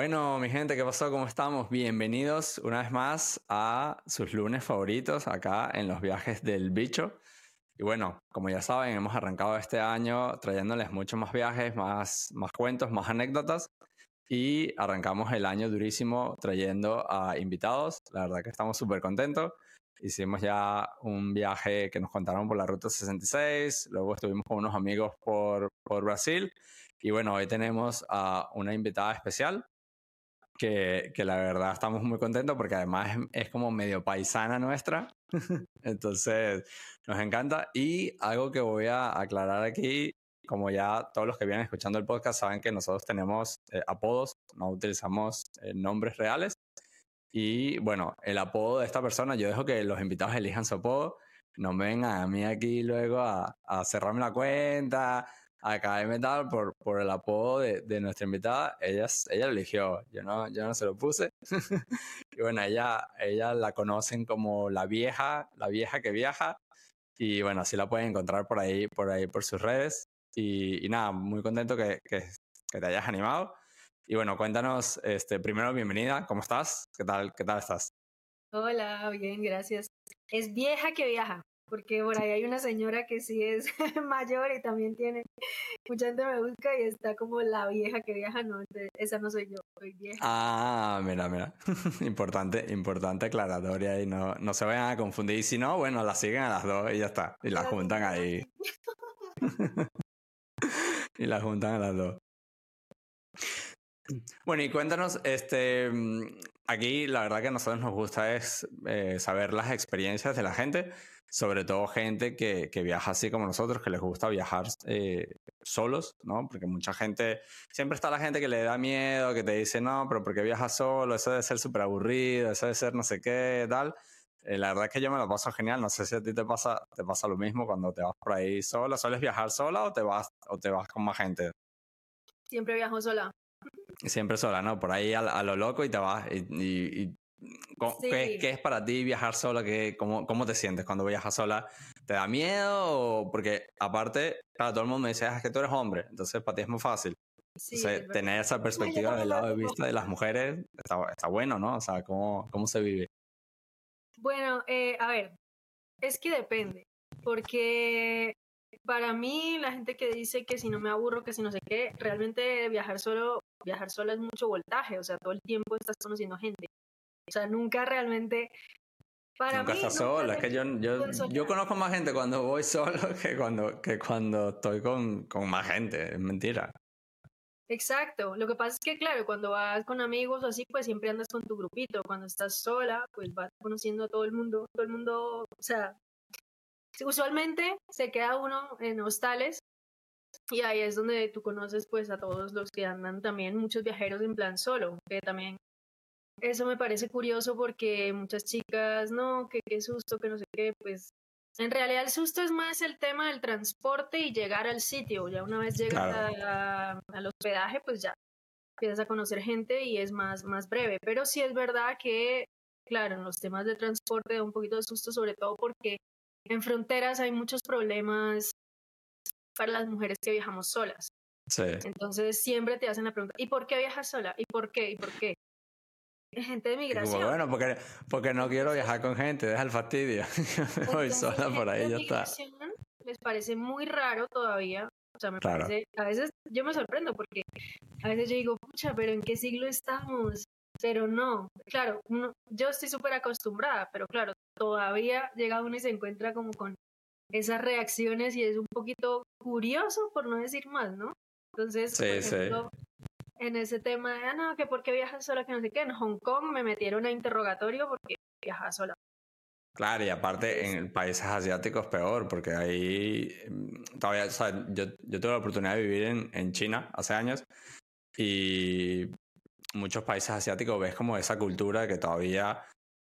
Bueno, mi gente, ¿qué pasó? ¿Cómo estamos? Bienvenidos una vez más a sus lunes favoritos acá en los viajes del bicho. Y bueno, como ya saben, hemos arrancado este año trayéndoles muchos más viajes, más, más cuentos, más anécdotas. Y arrancamos el año durísimo trayendo a invitados. La verdad que estamos súper contentos. Hicimos ya un viaje que nos contaron por la Ruta 66, luego estuvimos con unos amigos por, por Brasil y bueno, hoy tenemos a una invitada especial que, que, la verdad estamos muy contentos porque además es, como medio paisana nuestra. Entonces, nos encanta. Y algo que voy a aclarar aquí, como ya todos los que vienen escuchando el podcast saben que nosotros tenemos eh, apodos, no utilizamos eh, nombres reales. Y bueno, el apodo de esta persona, yo dejo que los invitados elijan su apodo. No vengan a mí aquí luego a, a cerrarme la cuenta, acá Metal por, por el apodo de, de, nuestra invitada. Ella, ella lo eligió, yo no, yo no se lo puse. y bueno, ella, ella la conocen como la vieja, la vieja que viaja. Y bueno, así la pueden encontrar por ahí, por ahí, por sus redes. Y, y nada, muy contento que, que, que, te hayas animado. Y bueno, cuéntanos, este, primero, bienvenida, ¿cómo estás? ¿Qué tal, qué tal estás? Hola, bien, gracias. Es vieja que viaja porque por ahí hay una señora que sí es mayor y también tiene, mucha gente me busca y está como la vieja que viaja, no, esa no soy yo, soy vieja. Ah, mira, mira, importante, importante aclaratoria y no, no se vayan a confundir, y si no, bueno, la siguen a las dos y ya está, y la juntan ahí. y la juntan a las dos. Bueno, y cuéntanos, este, aquí la verdad que a nosotros nos gusta es eh, saber las experiencias de la gente sobre todo gente que, que, viaja así como nosotros, que les gusta viajar eh, solos, ¿no? Porque mucha gente, siempre está la gente que le da miedo, que te dice, no, pero ¿por qué viajas solo? Eso debe ser súper aburrido, eso debe ser no sé qué, tal. Eh, la verdad es que yo me lo paso genial, no sé si a ti te pasa, te pasa lo mismo cuando te vas por ahí sola, ¿sueles viajar sola o te vas, o te vas con más gente? Siempre viajo sola. Siempre sola, ¿no? Por ahí a, a lo loco y te vas y, y, y ¿Qué, ¿Qué, es para ti viajar sola? ¿Qué, cómo, ¿Cómo te sientes cuando viajas sola? ¿Te da miedo? Porque aparte, claro, todo el mundo me dice, ah, es que tú eres hombre, entonces para ti es muy fácil. Sí, entonces, tener esa perspectiva del lado de vista de las mujeres está, está bueno, ¿no? O sea, ¿cómo, cómo se vive? Bueno, eh, a ver, es que depende, porque para mí la gente que dice que si no me aburro, que si no sé qué, realmente viajar solo, viajar sola es mucho voltaje, o sea, todo el tiempo estás conociendo gente. O sea, nunca realmente... Para nunca mí, estás sola, es que yo, yo, yo, conozco más gente cuando voy solo que cuando, que cuando estoy con, con más gente, es mentira. Exacto, lo que pasa es que claro, cuando vas con amigos o así, pues siempre andas con tu grupito, cuando estás sola, pues vas conociendo a todo el mundo, todo el mundo, o sea, usualmente se queda uno en hostales y ahí es donde tú conoces pues a todos los que andan también, muchos viajeros en plan solo, que también eso me parece curioso porque muchas chicas, no, que qué susto, que no sé qué, pues en realidad el susto es más el tema del transporte y llegar al sitio. Ya una vez llegas al hospedaje, pues ya empiezas a conocer gente y es más, más breve. Pero sí es verdad que, claro, en los temas de transporte da un poquito de susto, sobre todo porque en fronteras hay muchos problemas para las mujeres que viajamos solas. Sí. Entonces siempre te hacen la pregunta, ¿y por qué viajas sola? ¿Y por qué? ¿Y por qué? Gente de migración. bueno, porque, porque no quiero viajar con gente, deja el fastidio. Voy sola por ahí, ya está. Les parece muy raro todavía. O sea, me parece, a veces yo me sorprendo porque a veces yo digo, pucha, pero ¿en qué siglo estamos? Pero no, claro, uno, yo estoy súper acostumbrada, pero claro, todavía llega uno y se encuentra como con esas reacciones y es un poquito curioso, por no decir más, ¿no? Entonces, por ejemplo, en ese tema de, ah, no, que por qué viajas sola, que no sé qué. En Hong Kong me metieron a interrogatorio porque viajas sola. Claro, y aparte en países asiáticos peor, porque ahí mm, todavía, o sea, yo, yo tuve la oportunidad de vivir en, en China hace años y muchos países asiáticos ves como esa cultura que todavía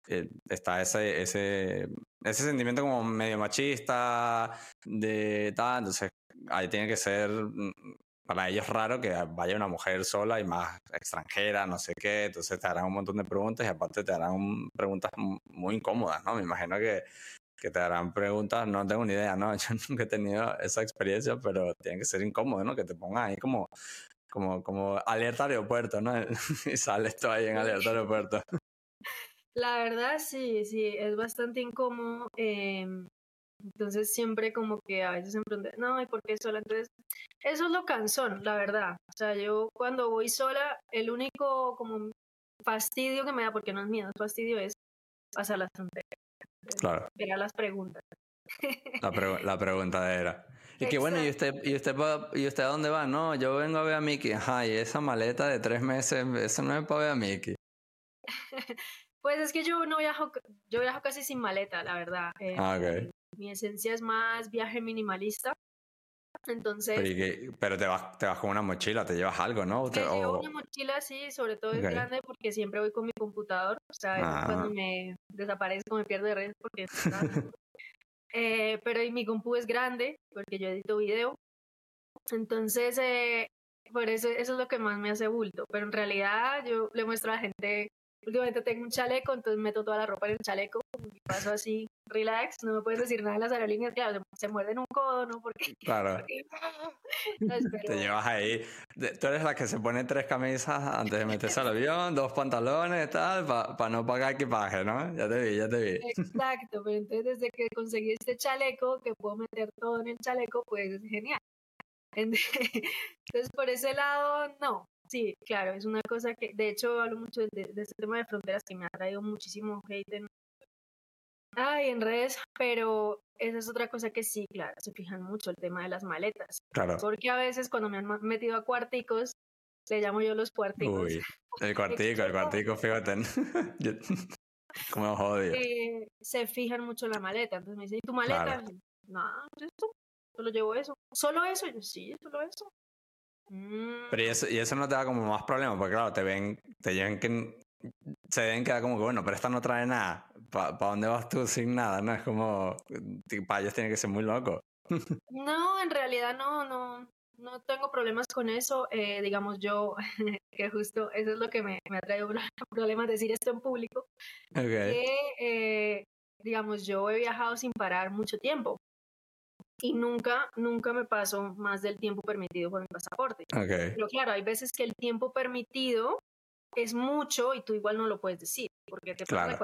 eh, está ese, ese, ese sentimiento como medio machista de tal, entonces ahí tiene que ser mm, para ellos es raro que vaya una mujer sola y más extranjera, no sé qué, entonces te harán un montón de preguntas y aparte te harán preguntas muy incómodas, ¿no? Me imagino que, que te harán preguntas, no tengo ni idea, ¿no? Yo nunca he tenido esa experiencia, pero tiene que ser incómodo, ¿no? Que te pongan ahí como, como, como alerta aeropuerto, ¿no? y sales tú ahí en alerta aeropuerto. La verdad, sí, sí, es bastante incómodo. Em, entonces siempre como que a veces preguntan, no, ¿y por qué sola? Entonces, eso es lo cansón, la verdad. O sea, yo cuando voy sola, el único como fastidio que me da, porque no es miedo, es fastidio, es pasar las fronteras. Claro. Ver las preguntas. La, la pregunta era. Y que bueno, ¿y usted, y, usted, ¿y usted a dónde va? No, yo vengo a ver a Mickey. Ajá, y esa maleta de tres meses, eso no es para ver a Mickey. pues es que yo no viajo, yo viajo casi sin maleta, la verdad. Eh, ah, ok. Mi esencia es más viaje minimalista. Entonces. Pero, te, vas, te vas con una mochila, te llevas algo, ¿no? Te, llevo una mochila, sí, sobre todo es grande porque siempre voy con mi computador. O sea, cuando ah. me desaparezco me pierdo de redes porque eh, pero mi compu es grande porque yo edito video. Entonces, eh, por eso, eso es lo que más me hace bulto. Pero en realidad yo le muestro a la gente últimamente tengo un chaleco, entonces meto toda la ropa en el chaleco y paso así, relax, no me puedes decir nada en las aerolíneas, claro, se, muerden un codo, ¿no? Porque... Claro. Te llevas ahí, tú eres la que se pone tres camisas antes de meterse al avión, dos pantalones, tal, para no pagar equipaje, ¿no? Ya te vi, ya te vi. Exacto, pero entonces desde que conseguí este chaleco, que puedo meter todo en el chaleco, pues es genial. Entonces, por ese lado, no, Sí, claro, es una cosa que, de hecho, hablo mucho de, este tema de fronteras que me ha traído muchísimo hate en, ay, en redes, pero esa es otra cosa que sí, claro, se fijan mucho el tema de las maletas. Claro. Porque a veces cuando me han metido a cuarticos, le llamo yo los cuarticos. Uy, el cuartico, el cuartico, fíjate. Como jodio. Eh, se fijan mucho en la maleta, entonces me dicen, ¿y tu maleta? No, esto, solo llevo eso. ¿Solo eso? yo, sí, solo eso. Mm. Pero y eso, y eso no te da como más problemas, porque claro, te ven, te llevan que se ven que da como que bueno, pero esta no trae nada. ¿Para dónde vas tú sin nada? No es como, para ellos tiene que ser muy loco. no, en realidad no, no, no tengo problemas con eso. Eh, digamos yo, que justo eso es lo que me, me ha traído problemas decir esto en público. Que, eh, digamos, yo he viajado sin parar mucho tiempo y nunca, nunca me paso más del tiempo permitido por mi pasaporte. Pero claro, hay veces que el tiempo permitido es mucho y tú igual no lo puedes decir, porque te claro.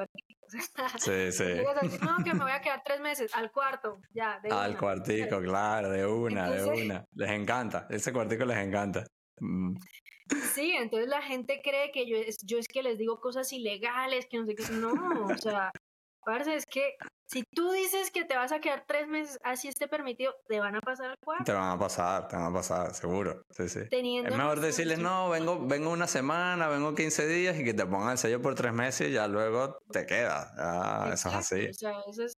sí, sí. no, que me voy a quedar tres meses, al cuarto, ya, de Al cuartico, claro, de una, de una. Les encanta, ese cuartico les encanta. Mm. Sí, entonces la gente cree que yo es, yo es que les digo cosas ilegales, que no sé qué. No, o sea, Parce, es que si tú dices que te vas a quedar tres meses así esté permitido, te van a pasar al cuarto. Te van a pasar, te van a pasar, seguro. Sí, sí. es mejor decirles, no, vengo, vengo una semana, vengo 15 días y que te pongan el sello por tres meses y ya luego te queda. eso es así. O sea, eso es,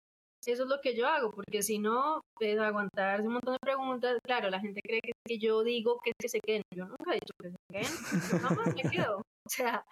eso es lo que yo hago, porque si no, es aguantarse un montón de preguntas. Claro, la gente cree que, que yo digo que, que se queden. Yo nunca he dicho que se queden. Yo me quedo. O sea,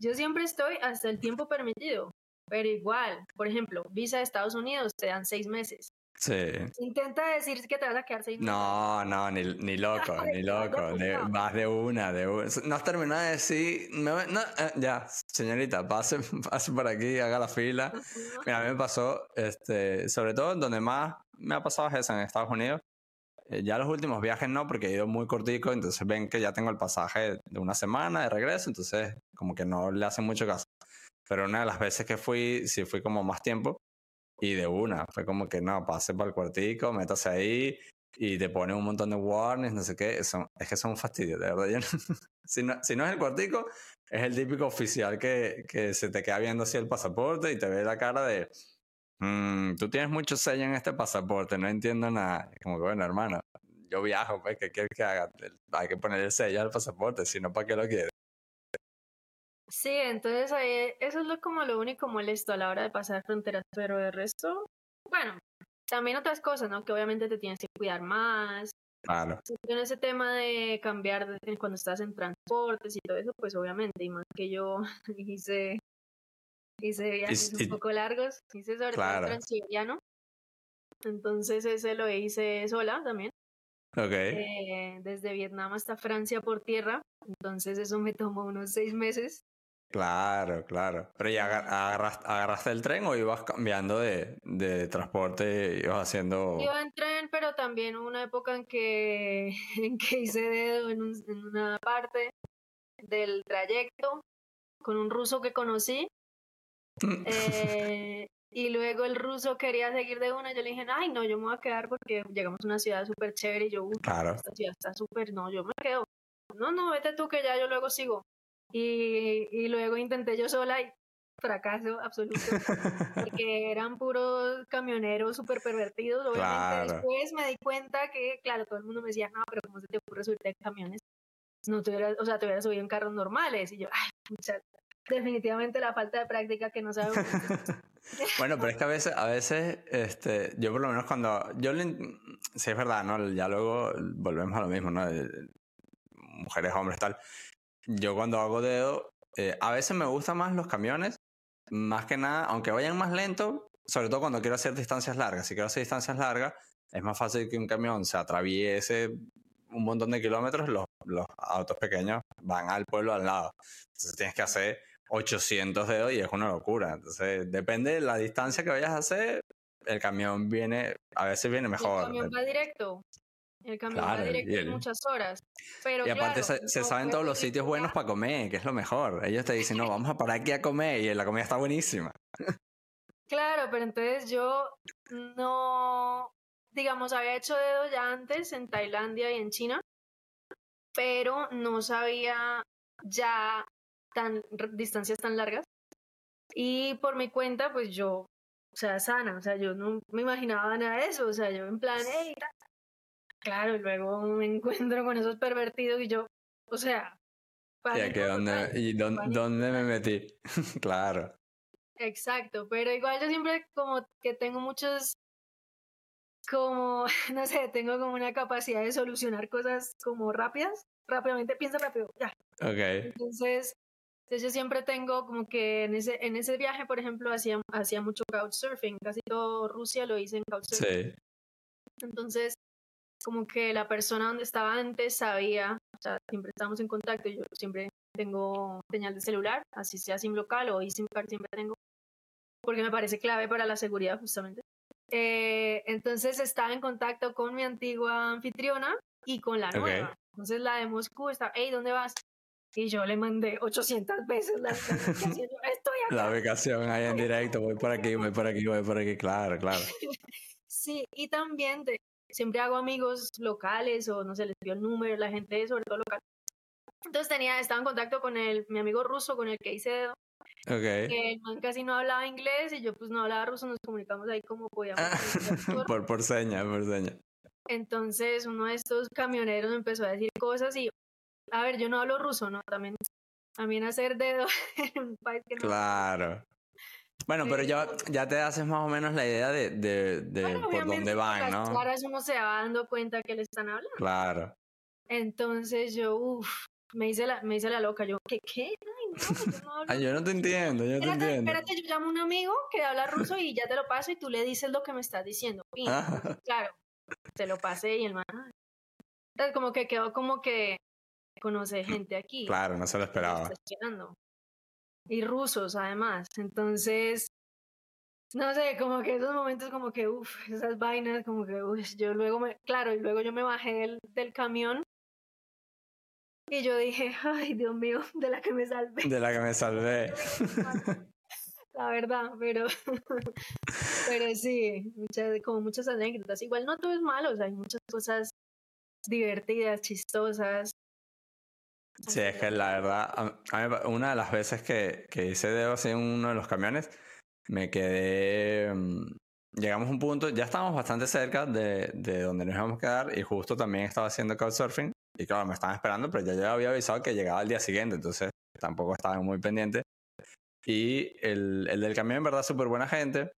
yo siempre estoy hasta el tiempo permitido. Pero igual, por ejemplo, visa de Estados Unidos te dan seis meses. Sí. Intenta decir que te vas a quedar seis meses. No, no, ni, ni loco, ni loco. más de una, de una. No has terminado de decir. no, eh, ya, señorita, pase, pase por aquí, haga la fila. Mira, a mí me pasó, este, sobre todo donde más me ha pasado es en Estados Unidos. Eh, ya los últimos viajes no, porque he ido muy cortico, entonces ven que ya tengo el pasaje de una semana de regreso, entonces como que no le hacen mucho caso. Pero una de las veces que fui, sí fui como más tiempo. Y de una, fue como que no, pase para el cuartico, métase ahí y te pone un montón de warnings, no sé qué. Eso, es que son un fastidio, de verdad. si, no, si no es el cuartico, es el típico oficial que, que se te queda viendo así el pasaporte y te ve la cara de. Mm, tú tienes mucho sello en este pasaporte, no entiendo nada. Como que, bueno, hermano, yo viajo, pues, ¿qué quieres que haga? Hay que poner el sello al pasaporte, si no, ¿para qué lo quieres? Sí, entonces ahí, eso es lo, como lo único molesto a la hora de pasar fronteras, pero de resto, bueno, también otras cosas, ¿no? Que obviamente te tienes que cuidar más. Claro. En ese tema de cambiar cuando estás en transportes y todo eso, pues obviamente, y más que yo hice, hice viajes un poco largos, hice sobre todo transiberiano, entonces ese lo hice sola también. Okay. Eh, desde Vietnam hasta Francia por tierra, entonces eso me tomó unos seis meses. Claro, claro. Pero ya agarraste, el tren o ibas cambiando de, de transporte, ibas haciendo... Iba en tren, pero también una época en que, en que hice dedo en, en una parte del trayecto con un ruso que conocí. Eh, y luego el ruso quería seguir de una. Yo le dije, ay, no, yo me voy a quedar porque llegamos a una ciudad súper chévere. Y yo, claro. esta ciudad está súper, no, yo me quedo. No, no, vete tú que ya yo luego sigo. Y, y luego intenté yo sola y fracaso absoluto. porque eran puros camioneros súper pervertidos. Obviamente después me di cuenta que, claro, todo el mundo me decía, no, pero ¿cómo se te ocurre subirte en camiones? No te hubieras, o sea, te hubieras subido en carros normales. Y yo, ay, muchas definitivamente la falta de práctica que no sabemos. bueno, pero es que a veces, a veces, este, yo por lo menos cuando, yo le, sí es verdad, ¿no? Ya luego volvemos a lo mismo, ¿no? Mujeres, hombres, tal. Yo cuando hago dedo, eh, a veces me gustan más los camiones, más que nada, aunque vayan más lento, sobre todo cuando quiero hacer distancias largas. Si quiero hacer distancias largas, es más fácil que un camión se atraviese un montón de kilómetros, los, los autos pequeños van al pueblo al lado. Entonces tienes que hacer 800 dedos y es una locura. Entonces, depende de la distancia que vayas a hacer, el camión viene, a veces viene mejor. El camión va directo. El camión va directo en muchas horas. Pero y aparte se, saben todos los sitios buenos para comer, que es lo mejor. Ellos te dicen, no, vamos a parar aquí a comer y la comida está buenísima. Claro, pero entonces yo no, digamos, había hecho dedo ya antes en Tailandia y en China, pero no sabía ya tan distancias tan largas. Y por mi cuenta, pues yo, o sea, sana, o sea, yo no me imaginaba nada de eso, o sea, yo en plan, hey, claro, y luego me encuentro con esos pervertidos y yo, o sea, dónde, ¿y dónde, me metí? claro. Exacto, pero igual yo siempre como que tengo muchos, como, no sé, tengo como una capacidad de solucionar cosas como rápidas, rápidamente, piensa rápido, ya. Ok. Entonces, entonces yo siempre tengo como que en ese, en ese viaje, por ejemplo, hacía, hacía mucho couchsurfing, casi todo Rusia lo hice en couchsurfing. Sí. Entonces, como que la persona donde estaba antes sabía, o sea, siempre estábamos en contacto, yo siempre tengo señal de celular, así sea SIM local o eSIM card siempre tengo, porque me parece clave para la seguridad justamente. Eh, entonces estaba en contacto con mi antigua anfitriona y con la nueva. Entonces la de Moscú estaba, hey, ¿dónde vas? Y yo le mandé 800 veces la ubicación. Estoy acá. La ubicación ahí en directo, voy por aquí, voy por aquí, voy por aquí, claro, claro. Sí, y también siempre hago amigos locales o no sé, les dio el número, la gente sobre todo local. Entonces tenía, estaba en contacto con el, mi amigo ruso con el que hice dedo. Okay. Que el man casi no hablaba inglés y yo pues no hablaba ruso, nos comunicamos ahí como podíamos. por, por seña, por seña. Entonces uno de estos camioneros me empezó a decir cosas y a ver, yo no hablo ruso, ¿no? También, también hacer dedo en un país que no. Claro. Bueno, pero ya, ya te haces más o menos la idea de, de, de por dónde van, ¿no? Claro, uno se va dando cuenta que le están hablando. Claro. Entonces yo, uff, me hice la, me hice la loca. Yo, ¿qué? ¿Qué? Ay, no, yo no hablo. Ay, yo no te entiendo, yo no te entiendo. Espérate, yo llamo a un amigo que habla ruso y ya te lo paso y tú le dices lo que me estás diciendo. Y, claro, te lo pasé y el man. Entonces, como que quedó como que conoce gente aquí. Claro, no se lo esperaba. Y rusos además. Entonces, no sé, como que esos momentos como que, uff, esas vainas, como que, uff, yo luego me, claro, y luego yo me bajé del, del camión y yo dije, ay, Dios mío, de la que me salvé. De la que me salvé. la verdad, pero, pero sí, muchas, como muchas anécdotas. Igual no todo es malo, o sea, hay muchas cosas divertidas, chistosas, Sí, es que la verdad, una de las veces que, que hice dedo así en uno de los camiones, me quedé. Mm, llegamos a un punto, ya estábamos bastante cerca de, de donde nos íbamos a quedar y justo también estaba haciendo couchsurfing. Y claro, me estaban esperando, pero ya yo había avisado que llegaba al día siguiente, entonces tampoco estaba muy pendiente. Y el, el del camión, en verdad, súper buena gente.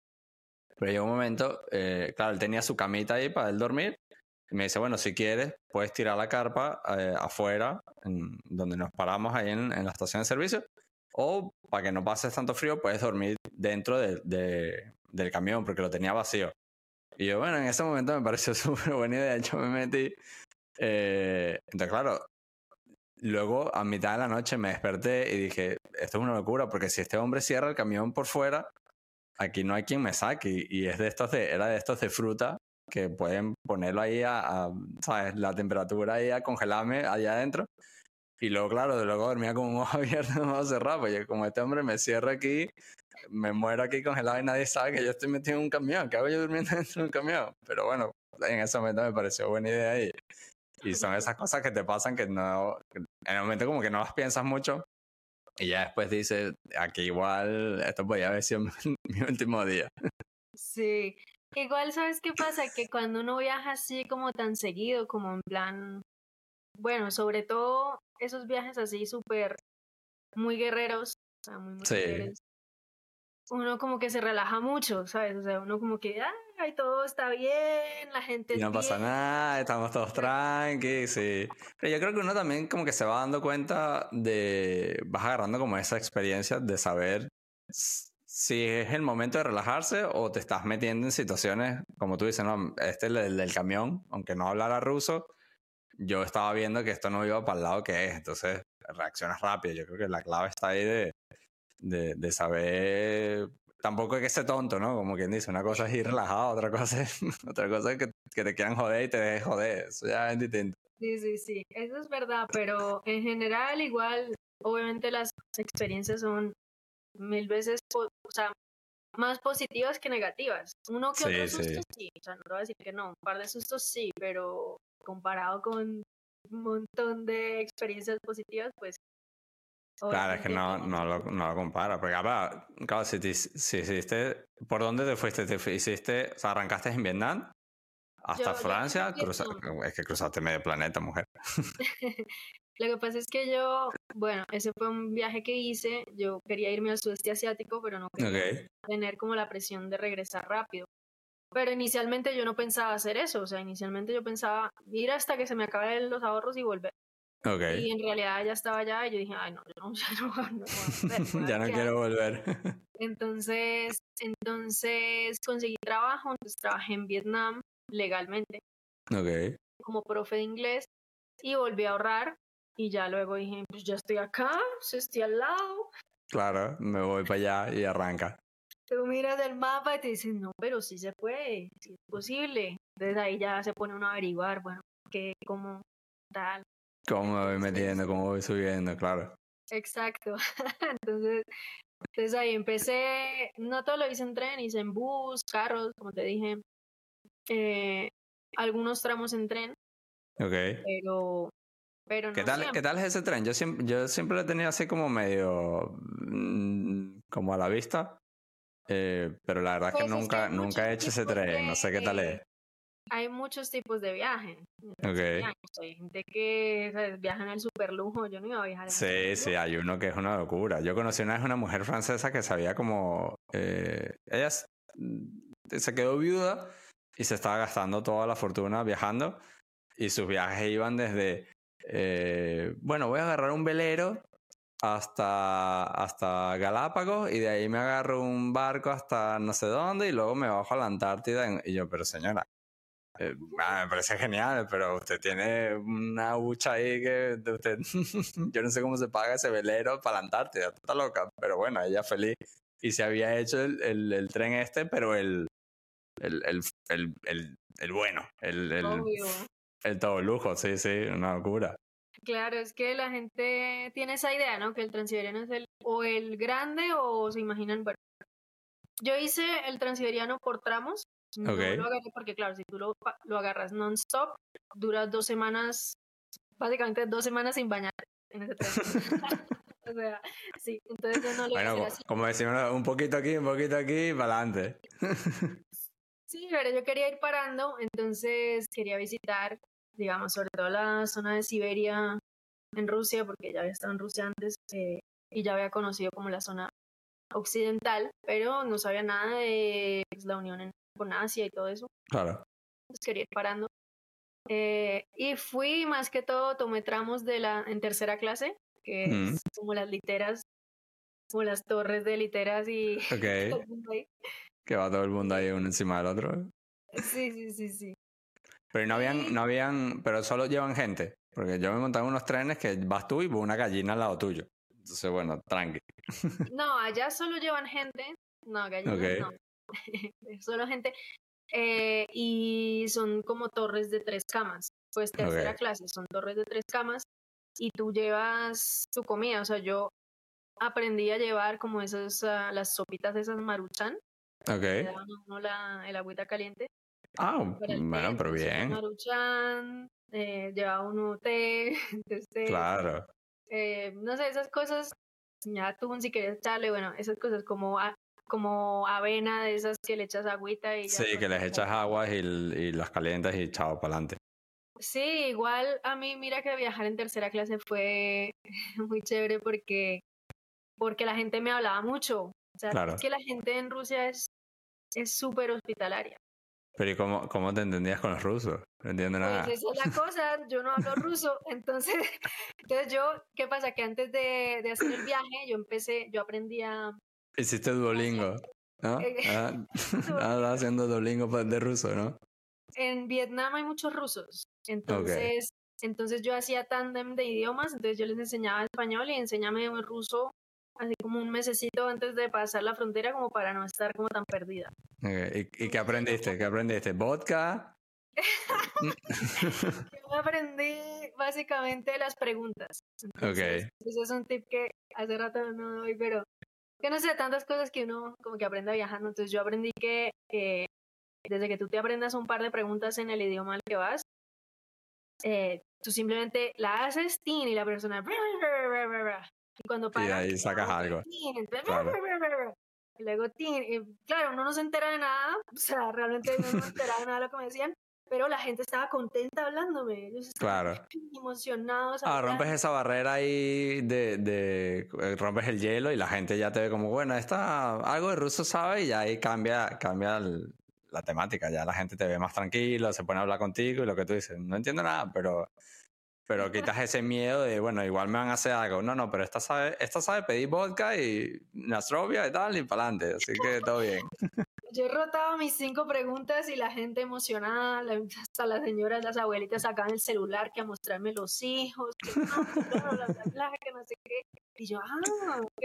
Pero llegó un momento, eh, claro, él tenía su camita ahí para él dormir y me dice, bueno, si quieres, puedes tirar la carpa eh, afuera, en, donde nos paramos ahí en, la estación de servicio, o para que no pases tanto frío, puedes dormir dentro de, del camión, porque lo tenía vacío. Y yo, bueno, en ese momento me pareció súper buena idea, yo me metí. Eh, entonces, claro, luego a mitad de la noche me desperté y dije, esto es una locura, porque si este hombre cierra el camión por fuera, aquí no hay quien me saque. Y, es de estos de, era de estos de fruta que pueden ponerlo ahí a, ¿sabes? La temperatura ahí a congelarme allá adentro. Y luego, claro, luego dormía con un ojo abierto y un ojo cerrado, pues como este hombre me cierra aquí, me muero aquí congelado y nadie sabe que yo estoy metido en un camión, ¿qué hago yo durmiendo dentro de un camión? Pero bueno, en ese momento me pareció buena idea y, y son esas cosas que te pasan que no, en el momento como que no las piensas mucho y ya después dices, aquí igual esto podía haber sido mi último día. Sí, igual sabes qué pasa, que cuando uno viaja así como tan seguido, como en plan, bueno, sobre todo esos viajes así súper, muy guerreros, o sea, muy, muy guerreros, uno como que se relaja mucho, ¿sabes? O sea, uno como que, ay, todo está bien, la gente... Y no pasa nada, estamos todos tranquilos, sí. Pero yo creo que uno también como que se va dando cuenta de, vas agarrando como esa experiencia de saber si es el momento de relajarse o te estás metiendo en situaciones, como tú dices, no, este es el del camión, aunque no hablara ruso, yo estaba viendo que esto no iba para el lado que es, entonces reaccionas rápido. Yo creo que la clave está ahí de, de, de saber tampoco hay que ser tonto, ¿no? Como quien dice, una cosa es ir relajado, otra cosa es, otra cosa es que, que te quieran joder y te dejes joder. Eso ya es distinto. Sí, sí, sí, eso es verdad, pero en general igual, obviamente las experiencias son mil veces, o sea, más positivas que negativas. Uno que otro susto sí. o sea, no te voy a decir que no, un par de sustos sí, pero comparado con un montón de experiencias positivas, pues Claro, es que no, no, lo, no lo compara. Porque, claro, si, si hiciste. ¿Por dónde te fuiste? ¿Te hiciste. O sea, arrancaste en Vietnam hasta Francia. es que cruzaste medio planeta, mujer. lo que pasa es que yo. Bueno, ese fue un viaje que hice. Yo quería irme al sudeste asiático, pero no quería tener como la presión de regresar rápido. Pero inicialmente yo no pensaba hacer eso. O sea, inicialmente yo pensaba ir hasta que se me acaben los ahorros y volver. Y en realidad ya estaba allá y yo dije, ay, no, yo no, ya no, ya no quiero volver. entonces, entonces conseguí trabajo, entonces trabajé en Vietnam legalmente. Okay. Como profe de inglés y volví a ahorrar y ya luego dije, pues ya estoy acá, pues estoy al lado. Claro, me voy para allá y arranca. Tú miras el mapa y te dices, no, pero sí se puede, sí es posible. Entonces ahí ya se pone uno a averiguar, bueno, qué, cómo, tal. Cómo me voy metiendo, cómo voy subiendo, claro. Exacto. entonces, entonces ahí empecé, no todo lo hice en tren, hice en bus, carros, como te dije, eh, algunos tramos en tren. Ok. Pero, pero no ¿Qué tal, ¿Qué tal es ese tren? Yo siempre, yo siempre lo he tenido así como medio, mm, como a la vista, eh, pero la verdad es que pues nunca, nunca he hecho ese tren, no sé qué tal es hay muchos tipos de viaje. Okay. Hay gente que viaja en el superlujo, yo no iba a viajar en Sí, sí, hay uno que es una locura. Yo conocí una vez una mujer francesa que sabía como... Eh, ella mm, se quedó viuda y se estaba gastando toda la fortuna viajando y sus viajes iban desde... Eh, bueno, voy a agarrar un velero hasta, hasta Galápagos y de ahí me agarro un barco hasta no sé dónde y luego me bajo a la Antártida. Y yo, pero señora, eh, ah, me parece genial, pero usted tiene una hucha ahí que usted, yo no sé cómo se paga ese velero para la Antártida, está loca, pero bueno, ella feliz. Y se había hecho el, el, tren este, pero el, el, el, el, el bueno, el, el, todo lujo, sí, sí, una locura. Claro, es que la gente tiene esa idea, ¿no? Que el transiberiano es el o el grande o se imaginan, bueno, yo hice el transiberiano por tramos, no lo agarré porque, claro, si tú lo, lo agarras non-stop, dura dos semanas, básicamente dos semanas sin bañar en ese tren. o sea, sí, entonces yo no lo bueno, así. como decimos, un poquito aquí, un poquito aquí, para adelante. Sí, pero yo quería ir parando, entonces quería visitar, digamos, sobre todo la zona de Siberia en Rusia, porque ya había estado en Rusia antes eh, y ya había conocido como la zona occidental, pero no sabía nada de pues, la Unión en con Asia y todo eso. Claro. Entonces quería ir parando. Eh, y fui más que todo, tomé tramos de la, en tercera clase, que es como las literas, como las torres de literas y... Ok. que va todo el mundo ahí uno encima del otro. Sí, sí, sí, sí. Pero no habían, no habían, pero solo llevan gente. Porque yo me montaba en unos trenes que vas tú y una gallina al lado tuyo. Entonces, bueno, tranqui. No, allá solo llevan gente. No, gallinas no. Solo gente. eh, y son como torres de tres camas. Pues tercera clase, son torres de tres camas y tú llevas tu comida. O sea, yo aprendí a llevar como esas, uh, las sopitas esas maruchan. Ok. No la, el agüita caliente. Ah, bueno, pero bien. Maruchan, eh, llevaba uno té. Entonces, claro. Eh, no sé, esas cosas, ya tú si quieres echarle, bueno, esas cosas como como avena de esas que le echas agüita y ya Sí, que les echas agua y, y las calientas y chao, para adelante. Sí, igual a mí mira que viajar en tercera clase fue muy chévere porque, porque la gente me hablaba mucho. O sea, es que la gente en Rusia es súper hospitalaria. Pero ¿y cómo, cómo te entendías con los rusos? No entiendo nada. Pues esa es la cosa, yo no hablo ruso, entonces, entonces yo, ¿qué pasa? Que antes de, de hacer el viaje, yo empecé, yo aprendí a, Hiciste Duolingo, ¿no? Eh, ah, ah haciendo Duolingo de ruso, ¿no? En Vietnam hay muchos rusos, entonces, entonces yo hacía tándem de idiomas, entonces yo les enseñaba español y enseñame ruso así como un mesecito antes de pasar la frontera como para no estar como tan perdida. ¿Y, qué aprendiste? ¿Qué aprendiste? ¿Vodka? yo aprendí básicamente las preguntas. Entonces, Ese es un tip que hace rato no doy, pero que no sé, tantas cosas que uno como que aprende viajando. Entonces yo aprendí que desde que tú te aprendas un par de preguntas en el idioma al que vas, eh, tú simplemente la haces tin y la persona y cuando para y ahí sacas algo y luego tin y claro uno no se entera de nada o sea realmente no se entera de nada de lo que me decían pero la gente estaba contenta hablándome. Ellos estaban claro. emocionados. Ah, rompes esa barrera ahí de, de, eh, rompes el hielo y la gente ya te ve como, bueno, esta algo de ruso sabe y ahí cambia, cambia la temática. Ya la gente te ve más tranquilo, se pone a hablar contigo y lo que tú dices, no entiendo nada, pero, pero quitas ese miedo de, bueno, igual me van a hacer algo. No, no, pero esta sabe, esta sabe pedir vodka y Nastrovia y tal y para adelante. Así que todo bien. Yo rotaba mis cinco preguntas y la gente emocionada, hasta las señoras, las abuelitas sacaban el celular que a mostrarme los hijos, que no, que no sé qué. Y yo, ah, ok.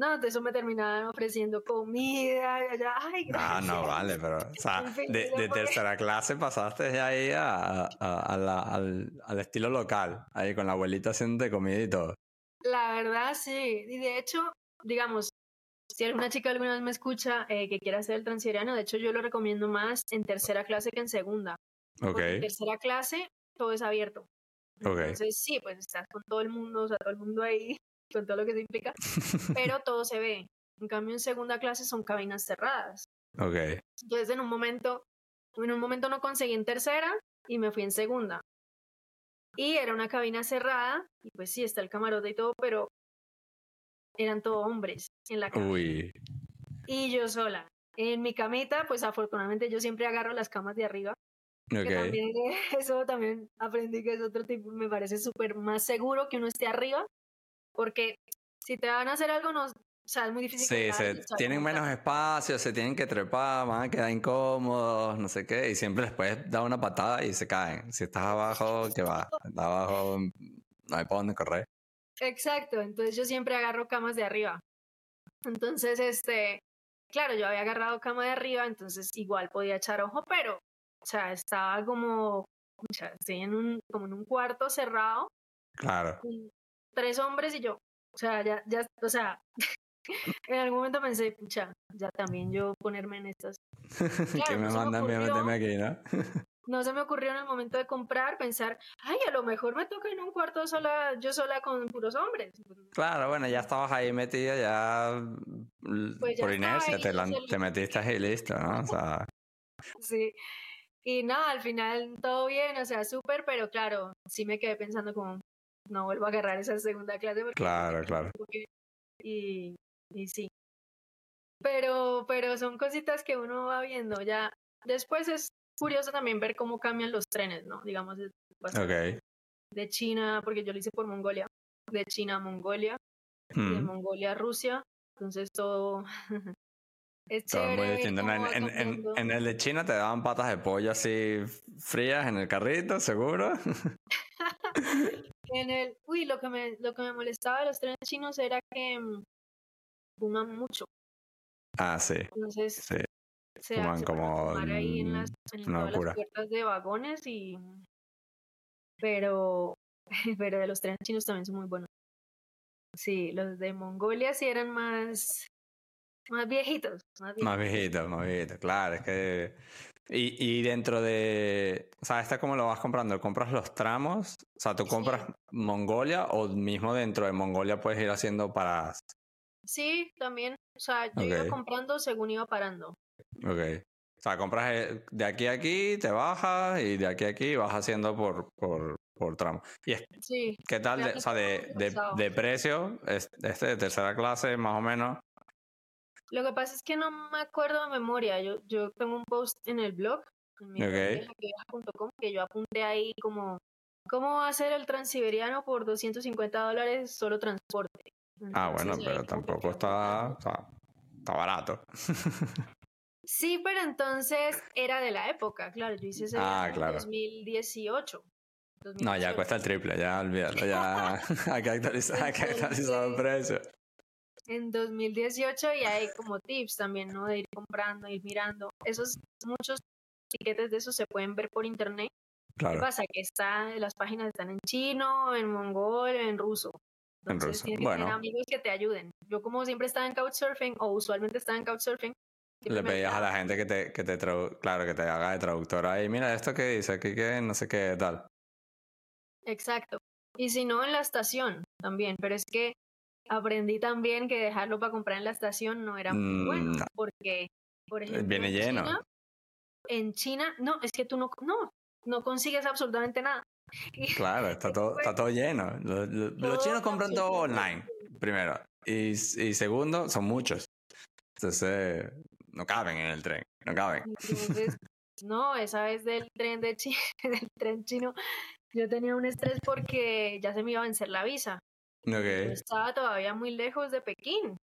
No, de eso me terminaban ofreciendo comida. Y allá, Ay, gracias. Ah, no, vale, pero, o sea, de, tercera clase pasaste de ahí a, al, al, estilo local, ahí con la abuelita haciendo comida y todo. La verdad, sí. Y de hecho, digamos, si alguna chica alguna vez me escucha eh, que quiera hacer el transiberiano, de hecho yo lo recomiendo más en tercera clase que en segunda. En tercera clase todo es abierto. Entonces sí, pues estás con todo el mundo, o sea, todo el mundo ahí, con todo lo que se implica, pero todo se ve. En cambio en segunda clase son cabinas cerradas. Okay. Entonces en un momento, en un momento no conseguí en tercera y me fui en segunda. Y era una cabina cerrada, y pues sí, está el camarote y todo, pero eran todos hombres en la cama. Y yo sola. En mi camita, pues afortunadamente yo siempre agarro las camas de arriba. también, eso también aprendí que es otro tipo, me parece súper más seguro que uno esté arriba, porque si te van a hacer algo, no, o sea, es muy difícil. Sí, se, tienen menos espacio, se tienen que trepar, van a quedar incómodos, no sé qué, y siempre les puedes dar una patada y se caen. Si estás abajo, ¿qué va? Estás abajo, no hay para dónde correr. Exacto, entonces yo siempre agarro camas de arriba. Entonces, este, claro, yo había agarrado cama de arriba, entonces igual podía echar ojo, pero, o sea, estaba como, o sea, estoy en un, como en un cuarto cerrado. Claro. Tres hombres y yo, o sea, ya, ya, o sea, en algún momento pensé, pucha, ya también yo ponerme en estas. que me mandan a meterme aquí, ¿no? no se me ocurrió en el momento de comprar pensar, ay, a lo mejor me toca en un cuarto sola, yo sola con puros hombres. Claro, bueno, ya estabas ahí metida, ya pues por inercia te, te, metiste ahí listo, ¿no? O sea... sí. Y nada, al final todo bien, o sea, súper, pero claro, sí me quedé pensando como, no vuelvo a agarrar esa segunda clase. claro, claro. Y, y sí. Pero, pero son cositas que uno va viendo ya. Después es curioso también ver cómo cambian los trenes, ¿no? Digamos, de, de China, porque yo lo hice por Mongolia, de China a Mongolia, de mm. Mongolia a Rusia, entonces todo... es chévere. En, en, en, el de China te daban patas de pollo así frías en el carrito, seguro. en el, uy, lo que me, lo que me molestaba de los trenes chinos era que um, fuman mucho. Ah, sí. Entonces, sí. Se, Fuman se como, ahí en, mm, las, en una todas locura. las puertas de vagones y... Pero, pero de los trenes chinos también son muy buenos. Sí, los de Mongolia sí eran más, más viejitos. Más Más viejitos. viejito, más viejito, claro, es que... Y, y dentro de... O sea, ¿esta cómo lo vas comprando? ¿Compras los tramos? O sea, ¿tú Sí. compras Mongolia o mismo dentro de Mongolia puedes ir haciendo paradas? Sí, también. O sea, yo iba Ok. comprando según iba parando. Ok. O sea, compras eh, de aquí a aquí, te bajas y de aquí a aquí vas haciendo por, por, por tramo. ¿Y es, Sí, qué tal? De, o sea, de, de, de precio, es- este de tercera clase más o menos. Lo que pasa es que no me acuerdo de memoria. Yo, yo tengo un post en el blog, en mi blog Ok. viajaqueviaja.com, que yo apunté ahí como cómo hacer el transiberiano por 250 dólares solo transporte. Ah, bueno, pero tampoco está, está barato. Sí, pero entonces era de la época, claro. Yo hice ese Ah, en claro. 2018. No, ya 2018. cuesta el triple, ya olvídalo, ya hay que actualizar, hay que actualizar el precio. En 2018 y hay como tips también, ¿no? De ir comprando, ir mirando. Esos muchos tiquetes de esos se pueden ver por internet. ¿Qué Claro, pasa? Que está, las páginas están en chino, en mongol, en ruso. En Entonces ruso. tienes que tener Bueno. amigos que te ayuden. Yo como siempre estaba en Couchsurfing o usualmente estaba en Couchsurfing, le pedías a la gente que te, que te tradu- claro, que te haga de traductora ahí, mira esto que dice aquí que no sé qué tal. Exacto. Y si no, en la estación también. Pero es que aprendí también que dejarlo para comprar en la estación no era muy Mm, bueno. no. Porque, por ejemplo, Viene en lleno. China, en China, no, es que tú no, no, no consigues absolutamente nada. Claro, está todo, está todo lleno. Los, los- los Todo, chinos compran todo online, primero. Y, y segundo, son muchos. Entonces, no caben en el tren, no caben. Entonces, no, esa vez del tren de Chi- del tren chino, yo tenía un estrés porque ya se me iba a vencer la visa. Yo Ok. estaba todavía muy lejos de Pekín.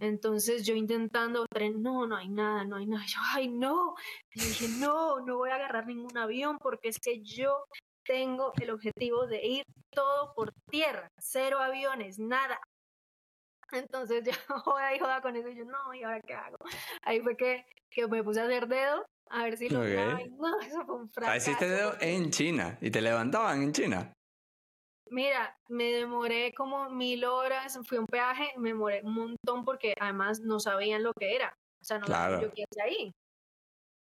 Entonces yo intentando no, no hay nada, no hay nada. Yo, ay, no. Y yo dije, no, no voy a agarrar ningún avión porque es que yo tengo el objetivo de ir todo por tierra, cero aviones, nada. Entonces yo joda y joda con eso y yo, no, ¿y ahora qué hago? Ahí fue que, que me puse a hacer dedo a ver si lo Ok. y no, eso fue un Ah, fracaso. hiciste dedo en China y te levantaban en China. Mira, me demoré como mil horas, fui a un peaje, me demoré un montón porque además no sabían lo que era. O sea, no Claro. sabían yo qué hacía ahí.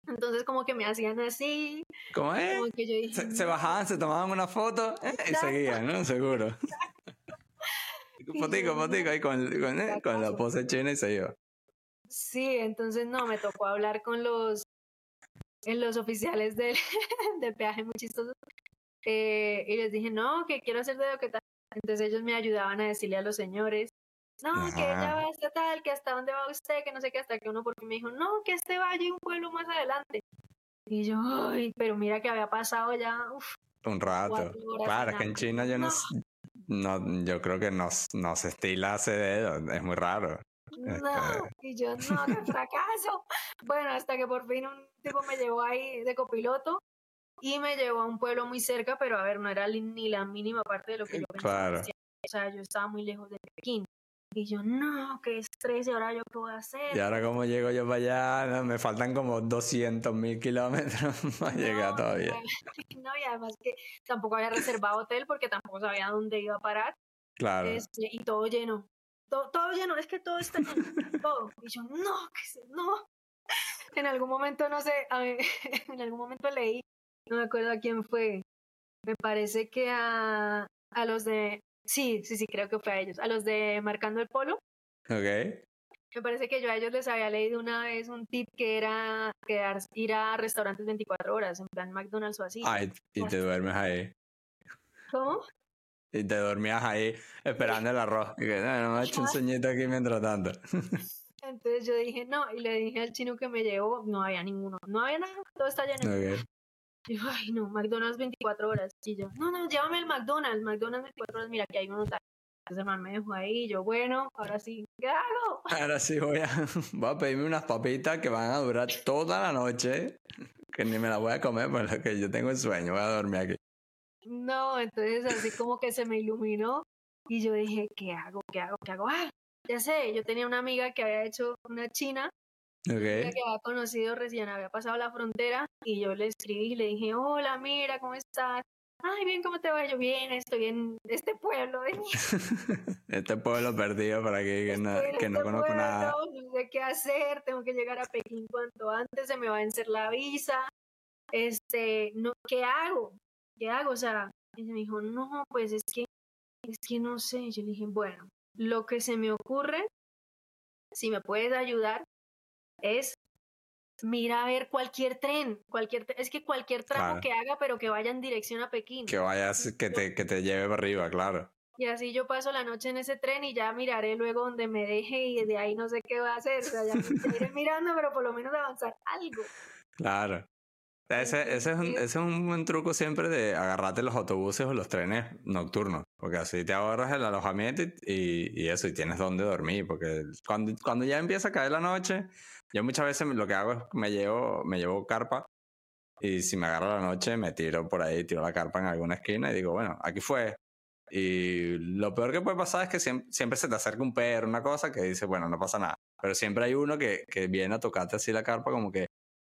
Entonces como que me hacían así, ¿Cómo es? como que yo dije, Se, bajaban, se tomaban una foto eh, y seguían, ¿no? Seguro. Fotico, fotico ahí con, con, eh, con la pose china y se iba. Sí, entonces no, me tocó hablar con los, en los oficiales del, del peaje muy. Eh, y les dije, no, que quiero hacer dedo, que tal. Entonces ellos me ayudaban a decirle a los señores, no, que Ajá. va hasta tal, que hasta dónde va usted, que no sé qué, hasta que uno por fin me dijo, no, que este vaya a un pueblo más adelante. Y yo, ay, pero mira que había pasado ya, uf, Un rato. Claro, es que en. China yo no, No. no yo creo que no, no se estila ese dedo, es muy raro. no. Este- Y yo, no, qué fracaso. Bueno, hasta que por fin un tipo me llevó ahí de copiloto y me llevó a un pueblo muy cerca, pero a ver, no era ni la mínima parte de lo que yo pensaba. Claro. hacer. O sea, yo estaba muy lejos de Pekín. Y yo, no, qué estrés, ¿y ahora yo qué voy a hacer? Y ahora como llego yo para allá, No, me faltan como 200 mil kilómetros para llegar No, todavía. No, y además que tampoco había reservado hotel porque tampoco sabía dónde iba a parar. Claro. Este, y todo lleno. Todo, todo lleno, es que todo está lleno. todo. Y yo, no, que no. En algún momento, no sé, a ver, en algún momento leí, no me acuerdo a quién fue. Me parece que a, a los de. Sí, sí, sí, creo que fue a ellos. A los de Marcando el Polo. Ok. Me parece que yo a ellos les había leído una vez un tip que era quedar, ir a restaurantes 24 horas, en plan McDonald's o así. Ay, y te duermes ahí. ¿Cómo? Y te dormías ahí esperando el arroz. Y que, no, no me he hecho un sueñito aquí mientras tanto. Entonces yo dije, no, y le dije al chino que me llevó, no había ninguno, no había nada, todo está lleno. Ok. Ay, no, McDonald's 24 horas. Y yo, no, no, llévame al McDonald's, McDonald's 24 horas, mira, que hay uno tal. Entonces el man me dejó ahí, y yo, bueno, ahora sí, ¿qué hago? Ahora sí voy a, voy a pedirme unas papitas que van a durar toda la noche. Que ni me las voy a comer porque yo tengo el sueño. Voy a dormir aquí. No, entonces así como que se me iluminó y yo dije, ¿qué hago? ¿Qué hago? ¿Qué hago? Ah, ya sé, yo tenía una amiga que había hecho una china Okay. que había conocido recién había pasado la frontera y yo le escribí y le dije, hola, mira, ¿cómo estás? Ay, bien, ¿cómo te va? Yo bien, estoy en este pueblo de este pueblo perdido para que, que, no, que no este conozco nada. No sé qué hacer, tengo que llegar a Pekín cuanto antes, se me va a vencer la visa. Este, no, ¿qué hago? ¿Qué hago? O sea, y me dijo, no, pues es que, es que no sé. Yo le dije, bueno, lo que se me ocurre, si me puedes ayudar, es mira a ver cualquier tren, cualquier es que cualquier tramo que haga, pero que vaya en dirección a Pekín. Que vayas, que te, que te lleve para arriba, claro. Y así yo paso la noche en ese tren y ya miraré luego donde me deje y de ahí no sé qué va a hacer. O sea, ya me iré mirando, pero por lo menos avanzar algo. Claro. Ese, ese, es un, ese es un buen truco siempre de agarrarte los autobuses o los trenes nocturnos, porque así te ahorras el alojamiento y, y, eso, y tienes donde dormir, porque cuando, cuando ya empieza a caer la noche, yo muchas veces lo que hago es me llevo, me llevo carpa y si me agarro la noche me tiro por ahí, tiro la carpa en alguna esquina y digo, bueno, aquí fue. Y lo peor que puede pasar es que siempre, siempre se te acerca un perro, una cosa que dice, bueno, no pasa nada. Pero siempre hay uno que, que viene a tocarte así la carpa como que,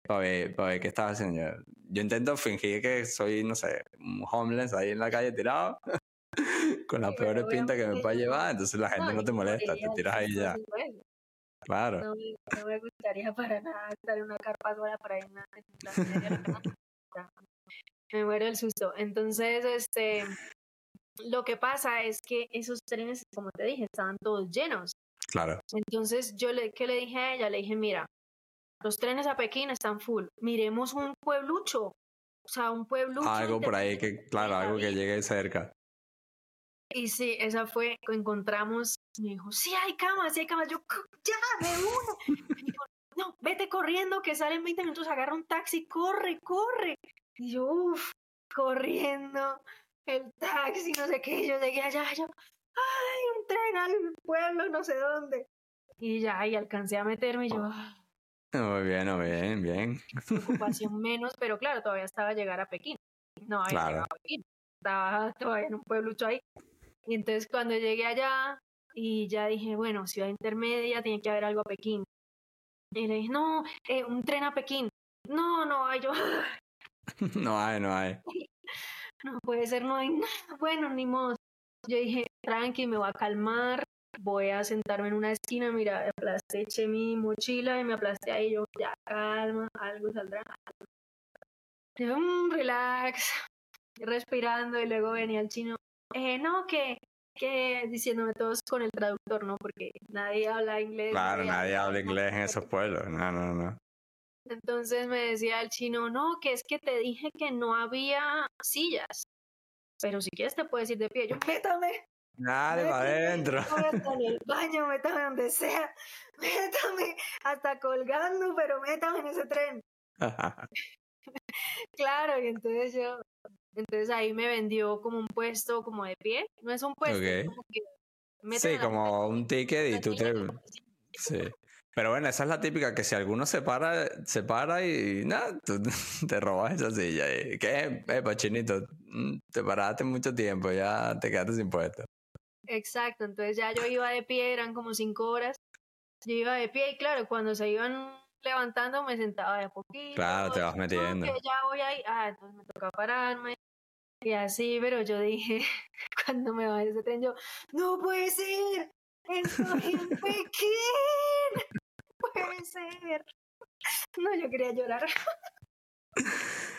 para ver, para ver qué estás haciendo. Yo, intento fingir que soy, no sé, un homeless ahí en la calle tirado, con la peor pinta que me pueda llevar, entonces la gente no, te molesta, te tiras ahí ya. Claro. No, no, me gustaría para nada estar en una carpa sola para ir a Me muero el susto. Entonces, este, lo que pasa es que esos trenes, como te dije, estaban todos llenos. Claro. Entonces, yo le, ¿qué le dije a ella? Le dije, mira, los trenes a Pekín están full. Miremos un pueblucho. O sea, un pueblucho. Algo por ahí que, claro, algo que llegue cerca. Y sí, esa fue, encontramos, me dijo, sí hay camas, sí hay camas. Yo, ya, una. dijo, no, vete corriendo, que salen 20 minutos, agarra un taxi, corre, corre. Y yo, uff, corriendo, el taxi, no sé qué. Yo llegué allá, yo, ay, un tren al pueblo, no sé dónde. Y ya, y alcancé a meterme y yo, ah, muy bien, muy bien, bien. Ocupación menos, pero claro, todavía estaba a llegar a Pekín. No, había claro. a Pekín. Estaba todavía en un pueblucho ahí. Y entonces cuando llegué allá y ya dije, bueno, ciudad intermedia, tiene que haber algo a Pekín. Y le dije, no, eh, un tren a Pekín. No, no hay, yo. no hay, no hay. No puede ser, no hay nada. Bueno, ni modo. Yo dije, tranqui, me voy a calmar, voy a sentarme en una esquina, mira, aplasté, eché mi mochila y me aplasté ahí, yo, ya, calma, algo saldrá. Yo, un relax, respirando y luego venía el chino, eh, no, que, que diciéndome todos con el traductor, ¿no? Porque nadie habla inglés. Claro, nadie, habla inglés en esos pueblos, no, no, no. Entonces me decía el chino, no, que es que te dije que no había sillas, pero si quieres te puedes ir de pie. Yo, métame, Dale, para adentro. Métame en el baño, métame donde sea. Métame hasta colgando, pero métame en ese tren. claro, y entonces yo, entonces ahí me vendió como un puesto como de pie. No es un puesto, como que Sí, como un ticket y tú te... Sí. Pero bueno, esa es la típica, que si alguno se para, se para y nada, tú te robas esa silla. Y, ¿Qué? Eh, pachinito, mm, te paraste mucho tiempo, ya te quedaste sin puesto. Exacto, entonces ya yo iba de pie, eran como cinco horas, yo iba de pie y claro, cuando se iban levantando me sentaba de poquito. Claro, te vas metiendo. ya voy ahí, ah, entonces me toca pararme y así, pero yo dije, cuando me bajé ese tren, yo, no puede ser, estoy en Pekín, no puede ser. No, yo quería llorar.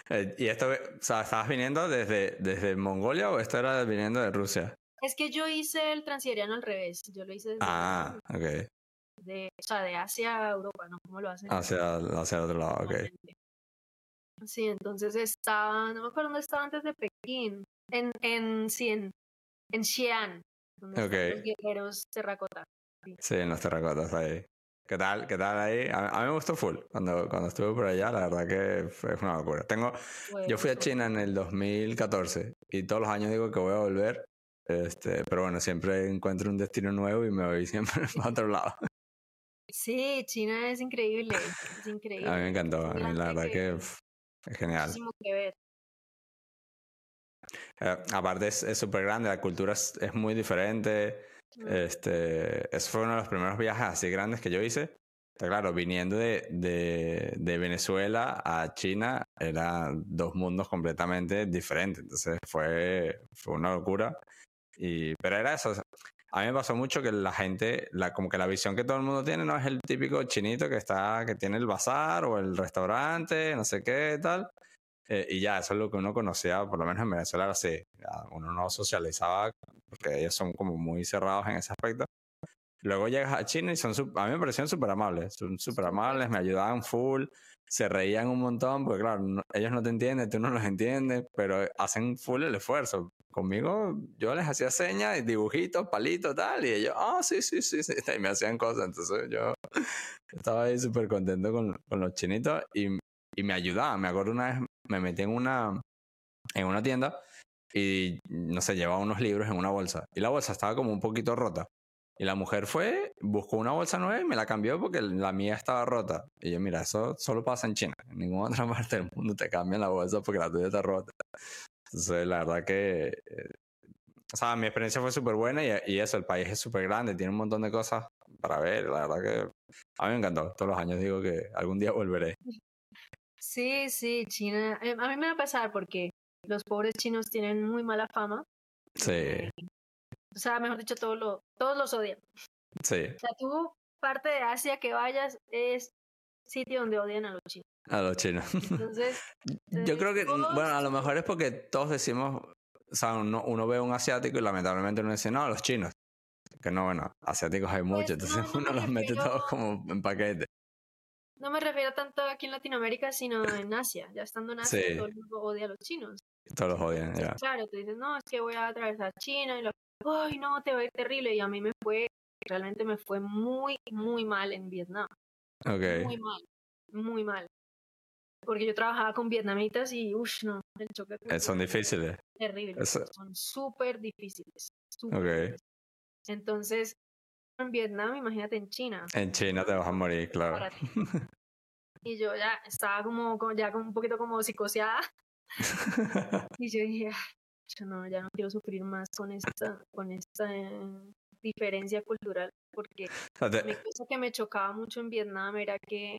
Eh, ¿Y esto, o sea, estabas viniendo desde, desde Mongolia o esto era viniendo de Rusia? Es que yo hice el transiberiano al revés. Yo lo hice desde Ah, ok. De, o sea, de Asia a Europa, ¿no? ¿Cómo lo hacen? Hacia, hacia el otro lado, ok. Sí, entonces estaba, no me acuerdo dónde estaba antes de Pekín. En, en, sí, en, en Xi'an. Donde okay. los guerreros terracota. Sí. en los terracotas ahí. ¿Qué tal? ¿Qué tal ahí? A, mí me gustó full. Cuando, cuando estuve por allá, la verdad que fue una locura. Tengo, yo fui a China en el 2014 y todos los años digo que voy a volver este, pero bueno, siempre encuentro un destino nuevo y me voy siempre a otro lado. Sí, China es increíble, es increíble. A mí me encantó, a mí la verdad que, es genial. Que ver. Eh, aparte es súper grande, la cultura es, es muy diferente. Mm. Este, eso fue uno de los primeros viajes así grandes que yo hice. claro, viniendo de, de, de, Venezuela a China, eran dos mundos completamente diferentes. Entonces fue, fue una locura. Y, pero era eso. A mí me pasó mucho que la gente, como que la visión que todo el mundo tiene, no es el típico chinito que está, que tiene el bazar o el restaurante, no sé qué, tal. Eh, y ya, eso es lo que uno conocía, por lo menos en Venezuela, así. Uno no socializaba, porque ellos son como muy cerrados en ese aspecto. Luego llegas a China y son, a mí me parecieron súper amables, son súper amables, me ayudaban full, se reían un montón, porque claro, ellos no te entienden, tú no los entiendes, pero hacen full el esfuerzo. Conmigo yo les hacía señas, dibujitos, palitos, tal, y ellos, ah, sí, sí, sí, sí, y me hacían cosas. Entonces yo estaba ahí súper contento con, con, los chinitos y, y me ayudaban. Me acuerdo una vez me metí en una, en una tienda y, no sé, llevaba unos libros en una bolsa. Y la bolsa estaba como un poquito rota. Y la mujer fue, buscó una bolsa nueva y me la cambió porque la mía estaba rota. Y yo, mira, eso solo pasa en China. En ninguna otra parte del mundo te cambian la bolsa porque la tuya está rota. Entonces, la verdad que... Eh, o sea, mi experiencia fue súper buena y, y, eso, el país es súper grande, tiene un montón de cosas para ver. La verdad que a mí me encantó. Todos los años digo que algún día volveré. Sí, sí, China. Eh, a mí me va a pasar porque los pobres chinos tienen muy mala fama. Sí. O sea, mejor dicho, todos, lo, todos los odian. Sí. O sea, tú, parte de Asia que vayas, es sitio donde odian a los chinos. A los chinos. Entonces. Yo creo que, bueno, a lo mejor es porque todos decimos, o sea, uno, uno ve a un asiático y lamentablemente uno dice, no, los chinos. Que no, bueno, asiáticos hay muchos, pues, entonces uno los mete todos como en paquete. No me refiero tanto aquí en Latinoamérica, sino en Asia. Ya estando en Asia, todo el mundo odia a los chinos. Todos los odian, ya. Claro, tú dices, no, es que voy a atravesar China y lo, ay, no, te va a ir terrible. Y a mí me fue, realmente me fue muy, muy mal en Vietnam. Ok. Muy mal, muy mal. Porque yo trabajaba con vietnamitas y, uff, no, el choque. Eh, son difíciles. Terribles. Son súper difíciles. ok. Entonces, en Vietnam, imagínate en China. En China te vas a morir, claro. Y yo ya estaba como, ya como un poquito como psicoseada. y yo dije, no, ya no quiero sufrir más con esta, con esta eh, diferencia cultural, porque mi cosa que me chocaba mucho en Vietnam era que,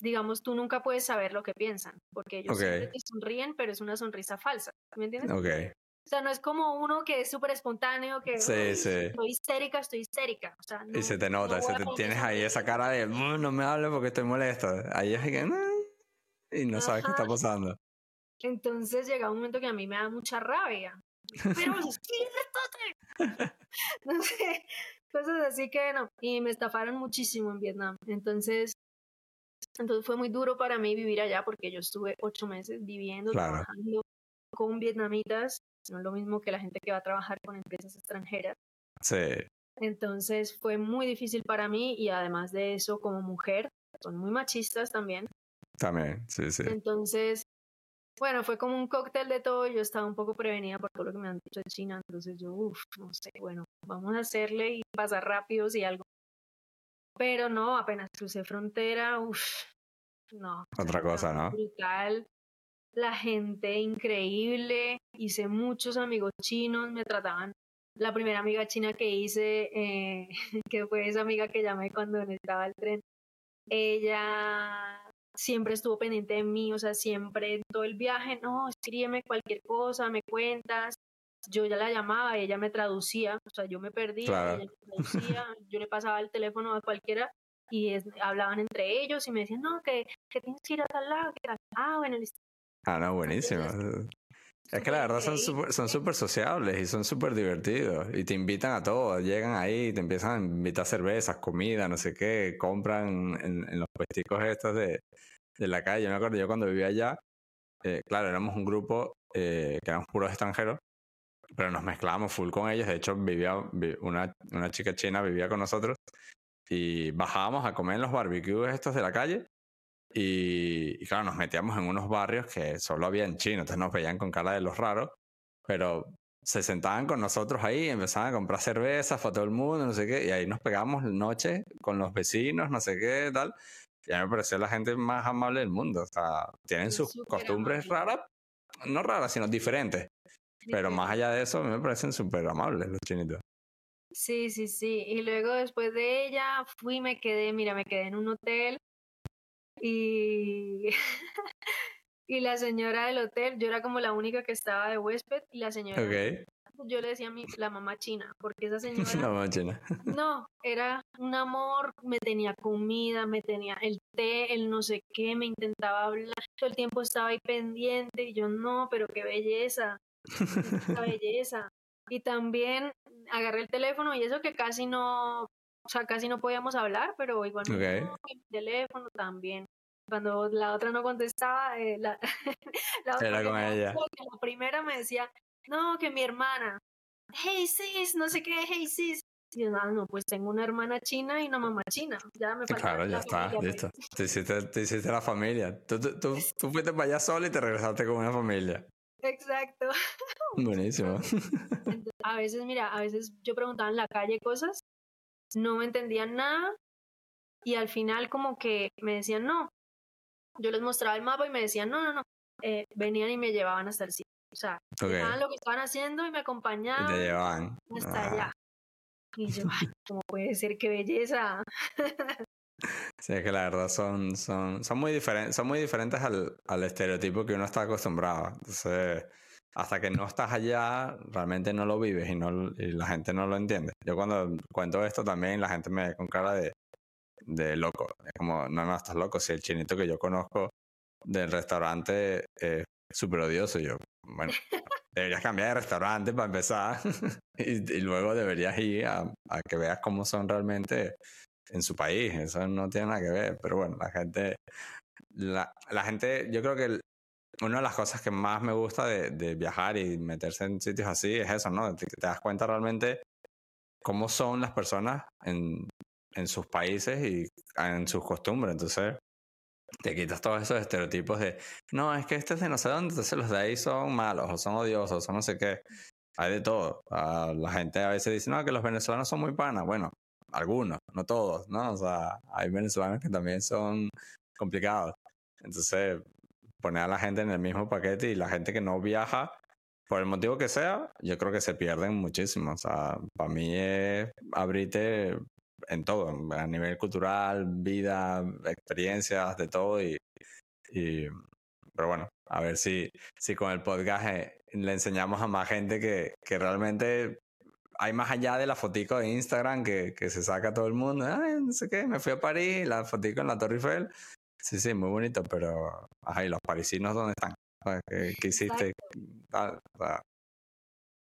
digamos, tú nunca puedes saber lo que piensan, porque ellos siempre te sonríen, pero es una sonrisa falsa, ¿me entiendes? Okay. O sea, no es como uno que es súper espontáneo, que sí, sí. estoy histérica, estoy histérica. O sea, y se te nota, se te, tienes ahí esa cara de mm, no me hables porque estoy molesto. Ahí es que y no sabes qué está pasando. Entonces llega un momento que a mí me da mucha rabia. Pero no sé, cosas así que no. Y me estafaron muchísimo en Vietnam. Entonces, entonces fue muy duro para mí vivir allá porque yo estuve ocho meses viviendo, trabajando con vietnamitas no es lo mismo que la gente que va a trabajar con empresas extranjeras. Sí. Entonces fue muy difícil para mí y además de eso, como mujer, son muy machistas también. También, sí, sí. Entonces, bueno, fue como un cóctel de todo. Yo estaba un poco prevenida por todo lo que me han dicho de China. Entonces yo, uff, no sé, bueno, vamos a hacerle y pasar rápido si algo. Pero no, apenas crucé frontera, uff, no. Otra cosa, ¿no? Brutal la gente increíble, hice muchos amigos chinos, me trataban. La primera amiga china que hice, eh, que fue esa amiga que llamé cuando necesitaba el tren, ella siempre estuvo pendiente de mí, o sea, siempre todo el viaje, no, escríbeme cualquier cosa, me cuentas. Yo ya la llamaba y ella me traducía, o sea, yo me perdía, ella me traducía, yo le pasaba el teléfono a cualquiera y hablaban entre ellos y me decían, no, que, que tienes que ir a tal lado, que ah, bueno, listo. Ah, no, buenísimo. Es que la verdad son súper son super sociables y son súper divertidos. Y te invitan a todo. Llegan ahí te empiezan a invitar cervezas, comida, no sé qué. Compran en, los puesticos estos de, de, la calle. Me acuerdo yo cuando vivía allá, eh, claro, éramos un grupo eh, que éramos puros extranjeros, pero nos mezclábamos full con ellos. De hecho, vivía una, una chica china vivía con nosotros y bajábamos a comer en los barbecues estos de la calle y, claro, nos metíamos en unos barrios que solo habían chinos, entonces nos veían con cara de los raros, pero se sentaban con nosotros ahí, empezaban a comprar cervezas para todo el mundo, no sé qué, y ahí nos pegamos la noche con los vecinos, no sé qué, tal. Y a mí me pareció la gente más amable del mundo. O sea, tienen sus costumbres raras, no raras, sino diferentes. Pero más allá de eso, a mí me parecen súper amables los chinitos. Sí, sí, sí. Y luego después de ella fui, me quedé, mira, me quedé en un hotel y, y la señora del hotel, yo era como la única que estaba de huésped y la señora, yo le decía a mi, la mamá china, porque esa señora... La mamá china. No, era un amor, me tenía comida, me tenía el té, el no sé qué, me intentaba hablar, todo el tiempo estaba ahí pendiente y yo no, pero qué belleza, qué belleza. Y también agarré el teléfono y eso que casi no, o sea, casi no podíamos hablar, pero igual okay. el teléfono también. Cuando la otra no contestaba, eh, la, la, otra Era con ella. la primera me decía, no, que mi hermana, hey sis, no sé qué, hey sis. Y yo, no, no, pues tengo una hermana china y una mamá china. Ya me Claro, ya está, listo. Te hiciste, te hiciste la familia. Tú, tú, tú, tú fuiste para allá sola y te regresaste con una familia. Exacto. Buenísimo. a veces, mira, a veces yo preguntaba en la calle cosas, no me entendían nada y al final como que me decían no. Yo les mostraba el mapa y me decían no, no, no. Eh, venían y me llevaban hasta el sitio. O sea, okay. lo que estaban haciendo y me acompañaban. Y te llevaban. Hasta ah. allá. Y yo, ay, ¿cómo puede ser? ¡Qué belleza! Sí, es que la verdad son, son, son, muy, diferentes son muy diferentes al, al estereotipo que uno está acostumbrado. Entonces, hasta que no estás allá, realmente no lo vives y, no, y la gente no lo entiende. Yo cuando cuento esto también, la gente me ve con cara de, de loco. Es como, no, no, estás loco. Si el chinito que yo conozco del restaurante es súper odioso, yo, bueno, deberías cambiar de restaurante para empezar y, y, luego deberías ir a, a que veas cómo son realmente en su país. Eso no tiene nada que ver. Pero bueno, la gente, la, la gente, yo creo que una de las cosas que más me gusta de, de, viajar y meterse en sitios así es eso, ¿no? Te, te das cuenta realmente cómo son las personas en, en sus países y en sus costumbres. Entonces, te quitas todos esos estereotipos de, no, es que este es de no sé dónde, entonces los de ahí son malos o son odiosos o no sé qué. Hay de todo. Uh, la gente a veces dice, no, que los venezolanos son muy panas. Bueno, algunos, no todos, ¿no? O sea, hay venezolanos que también son complicados. Entonces, poner a la gente en el mismo paquete y la gente que no viaja, por el motivo que sea, yo creo que se pierden muchísimo. O sea, para mí es abrirte en todo, a nivel cultural, vida, experiencias, de todo. Y, y pero bueno, a ver si, si con el podcast eh, le enseñamos a más gente que, que realmente hay más allá de la fotico de Instagram que, que se saca todo el mundo. Ay, no sé qué, me fui a París, la fotico en la Torre Eiffel. Sí, sí, muy bonito, pero. Ajá, ¿y los parisinos dónde están? ¿Qué, qué hiciste? Ah,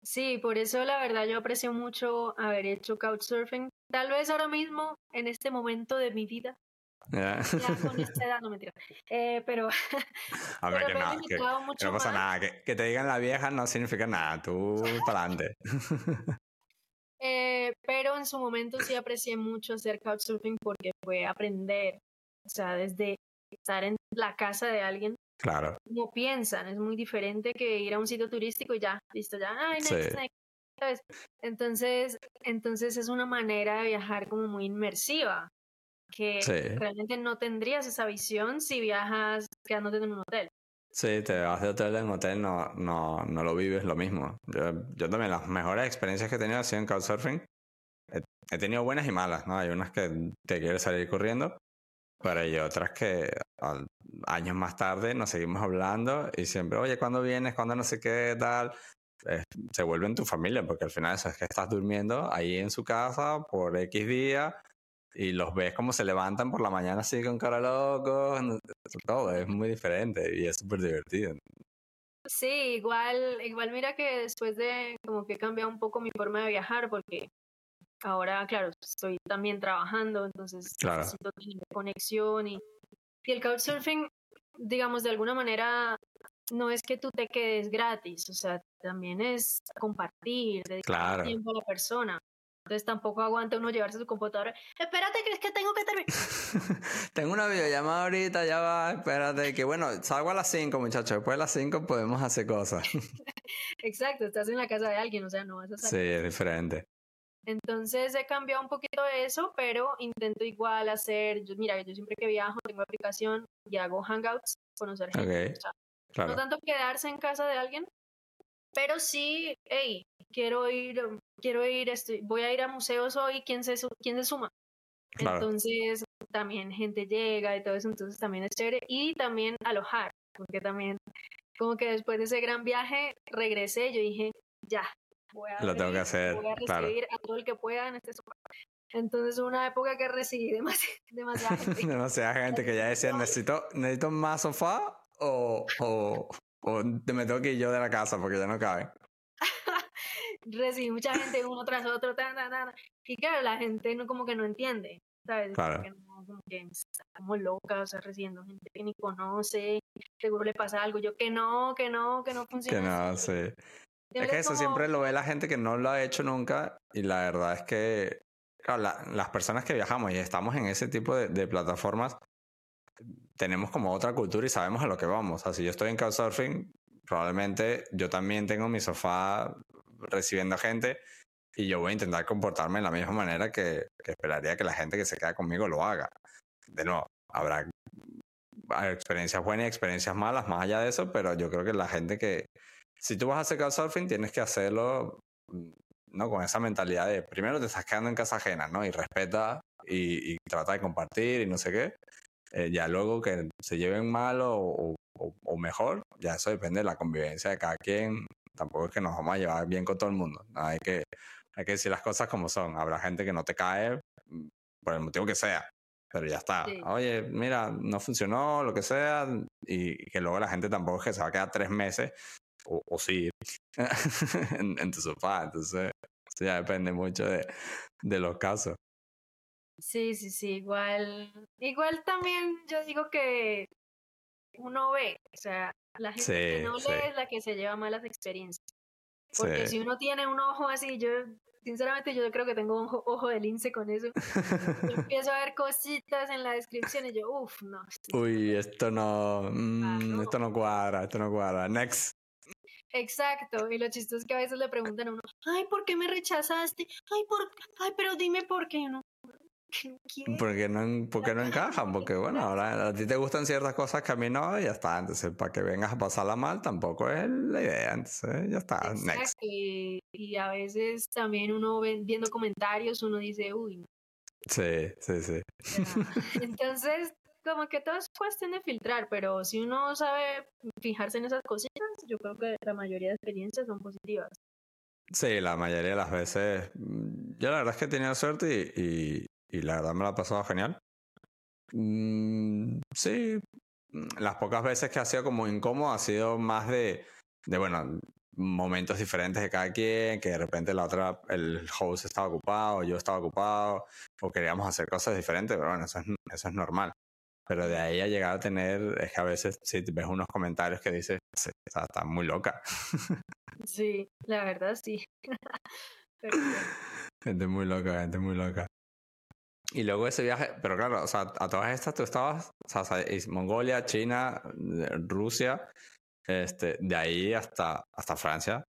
Sí, por eso la verdad yo aprecio mucho haber hecho couchsurfing. Tal vez ahora mismo, en este momento de mi vida, Yeah. ya con esta edad, no mentira. Eh, pero. A ver, que, no, que, que no pasa más. nada. Que, que, te digan la vieja no significa nada. Tú para adelante. Eh, pero en su momento sí aprecié mucho hacer couchsurfing porque fue aprender, o sea, desde estar en la casa de alguien. Claro. Como piensan, es muy diferente que ir a un sitio turístico y ya, listo, ya, ay, next, sí. next. Entonces, entonces es una manera de viajar como muy inmersiva, que sí. realmente no tendrías esa visión si viajas quedándote en un hotel. Sí, te vas de hotel en hotel, no, no, no lo vives lo mismo. Yo, yo también las mejores experiencias que he tenido han sido en Couchsurfing. He, he, tenido buenas y malas, ¿no? Hay unas que te quieres salir corriendo, pero hay otras que años más tarde nos seguimos hablando y siempre, oye, ¿cuándo vienes? ¿Cuándo no sé qué tal? Eh, se vuelve en tu familia, porque al final eso es que estás durmiendo ahí en su casa por X día y los ves como se levantan por la mañana así con cara loco, todo es muy diferente y es súper divertido. Sí, igual, igual mira que después de como que he cambiado un poco mi forma de viajar porque ahora, claro, estoy también trabajando, entonces claro. necesito tener conexión y, y el couchsurfing, digamos, de alguna manera no es que tú te quedes gratis, o sea, también es compartir, dedicar claro. tiempo a la persona. Entonces tampoco aguanta uno llevarse su computadora. Espérate, que es que tengo que terminar. tengo una videollamada ahorita, ya va, espérate. Que bueno, salgo a las 5, muchachos. Después de las 5 podemos hacer cosas. Exacto, estás en la casa de alguien, o sea, no vas a salir. Sí, es diferente. Entonces he cambiado un poquito de eso, pero intento igual hacer, yo, mira, yo siempre que viajo tengo aplicación y hago hangouts, conocer gente. Okay. O sea, claro. No tanto quedarse en casa de alguien, Pero sí, hey, quiero ir, quiero ir, estoy, voy a ir a museos hoy, ¿quién se, quién se suma? Entonces, también gente llega y todo eso, entonces también es chévere. Y también alojar, porque también, como que después de ese gran viaje, regresé, yo dije, ya, voy a, Lo tengo que hacer, voy a recibir a todo el que pueda en este sofá. Entonces, una época que recibí demasiada, demasiada gente. demasiada gente que ya decía, necesito, necesito más sofá o, o, o me tengo que ir yo de la casa porque ya no cabe. recibí mucha gente uno tras otro, tan, tan, tan. y claro, la gente no como que no entiende, ¿sabes? Claro. Como que, está como loca, o sea, recibiendo gente que ni conoce, seguro le pasa algo, yo que no, que no, que no funciona. Que no, sí. Es que eso siempre lo ve la gente que no lo ha hecho nunca y la verdad es que claro, la, las personas que viajamos y estamos en ese tipo de, de, plataformas tenemos como otra cultura y sabemos a lo que vamos. O sea, si yo estoy en Couchsurfing, probablemente yo también tengo mi sofá recibiendo gente y yo voy a intentar comportarme de la misma manera que, que esperaría que la gente que se queda conmigo lo haga. De nuevo, habrá experiencias buenas y experiencias malas más allá de eso, pero yo creo que la gente que... Si tú vas a hacer couchsurfing, tienes que hacerlo ¿no? Con esa mentalidad de primero te estás quedando en casa ajena, ¿no? Y respeta y, y trata de compartir y no sé qué. Eh, ya luego que se lleven mal o, o, o, mejor, ya eso depende de la convivencia de cada quien. Tampoco es que nos vamos a llevar bien con todo el mundo. ¿no? Hay, que, hay que decir las cosas como son. Habrá gente que no te cae por el motivo que sea, pero ya está. Sí. Oye, mira, no funcionó, lo que sea, y, y, que luego la gente tampoco es que se va a quedar tres meses o, o sí en, en, tu sofá. Entonces, eso ya depende mucho de, de los casos. Sí, sí, sí, igual, igual también yo digo que uno ve, o sea, la gente sí, que no sí. lee es la que se lleva malas experiencias. Porque Sí. si uno tiene un ojo así, yo, sinceramente, yo creo que tengo un ojo, ojo de lince con eso. Yo empiezo a ver cositas en la descripción y yo, uff, no. Uy, esto no, mm, Claro. esto no cuadra, esto no cuadra. Next. Exacto, y lo chistoso es que a veces le preguntan a uno, ay, ¿por qué me rechazaste? Ay, por, ay, pero dime por qué no. Porque no, porque no encajan, porque bueno, ahora a ti te gustan ciertas cosas que a mí no, y ya está. Entonces, para que vengas a pasarla mal tampoco es la idea. Entonces, ya está. Next. Exacto, y, y a veces también uno viendo comentarios, uno dice, uy, no. Sí, sí, sí. Entonces, como que todo es cuestión de filtrar, pero si uno sabe fijarse en esas cositas, yo creo que la mayoría de experiencias son positivas. Sí, la mayoría de las veces. mm, Yo la verdad es que he tenido suerte y, y, y la verdad me la he pasado genial. Mm, sí, mm, las pocas veces que ha sido como incómodo ha sido más de, de, bueno, momentos diferentes de cada quien, que de repente la otra, el host estaba ocupado, yo estaba ocupado, o queríamos hacer cosas diferentes, pero bueno, eso es, eso es normal. Pero de ahí a llegar a tener, es que a veces si ves unos comentarios que dices, "Sí, está, está muy loca. Sí, la verdad sí. Pero Gente muy loca, gente muy loca. Y luego ese viaje, pero claro, o sea, a todas estas tú estabas, o sea, Mongolia, China, eh, Rusia, este, de ahí hasta, hasta Francia.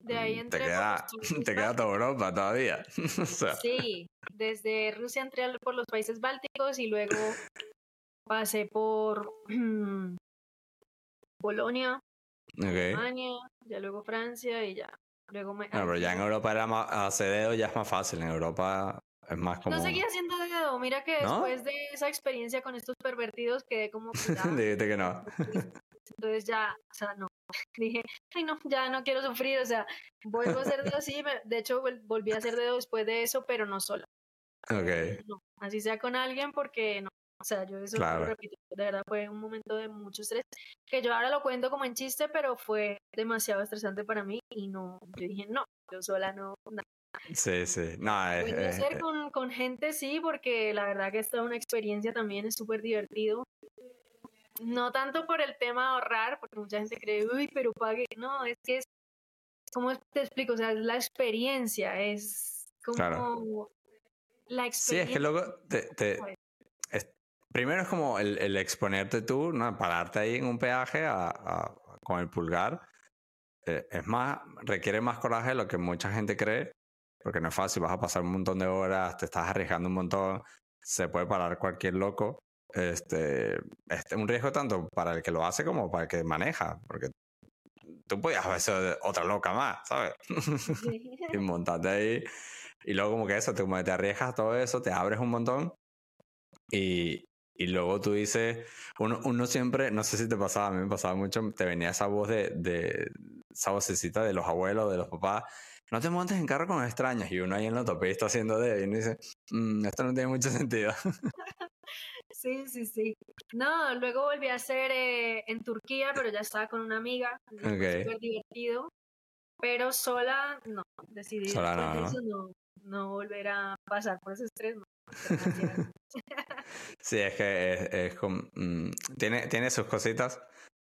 de ahí Mm, te queda, te queda toda Europa todavía. o sea, Sí, desde Rusia entré por los países bálticos y luego pasé por Polonia. Alemania, ya luego Francia y ya. Luego me. No, pero ya en Europa era más, hacer dedo ya es más fácil, en Europa es más como... No seguí haciendo dedo. Mira que ¿No? después de esa experiencia con estos pervertidos quedé como. Dijiste que no. Entonces ya, o sea, no. Dije, ay, no, ya no quiero sufrir. O sea, vuelvo a hacer dedo, sí. me- De hecho, vol- volví a hacer dedo después de eso, pero no sola. Ok, No, así sea con alguien, porque no. O sea, yo eso Claro. lo repito, de verdad fue un momento de mucho estrés, que yo ahora lo cuento como en chiste, pero fue demasiado estresante para mí y no, yo dije, no, yo sola no, no. sí, sí. No, es, Puede es- ser es- con, con gente, sí, porque la verdad que esta es una experiencia también, es súper divertido. No tanto por el tema de ahorrar, porque mucha gente cree, uy, pero pague. No, es que es, ¿cómo te explico? O sea, es la experiencia, es como Claro. la Sí, experiencia. es que luego te, te- Pues. es- primero es como el, el exponerte tú, ¿no? Pararte ahí en un peaje a- a- con el pulgar. eh, es más, requiere más coraje de lo que mucha gente cree, porque no es fácil, vas a pasar un montón de horas, te estás arriesgando un montón, se puede parar cualquier loco. Este, este un riesgo tanto para el que lo hace como para el que maneja, porque tú podías haber otra loca más, ¿sabes? y montarte ahí. Y luego como que eso, te, como te arriesgas todo eso, te abres un montón y, y luego tú dices, uno, uno siempre, no sé si te pasaba, a mí me pasaba mucho, te venía esa voz de, de esa vocecita de los abuelos, de los papás, no te montes en carro con extraños. Y uno ahí en la autopista haciendo de, y uno dice, mm, esto no tiene mucho sentido. Sí, sí, sí. No, luego volví a hacer eh, en Turquía, pero ya estaba con una amiga. Okay. Súper divertido. Pero sola, no. Decidí sola no, ¿no? no, volver a pasar por ese estrés. sí, es que es, como, mm, tiene, tiene sus cositas.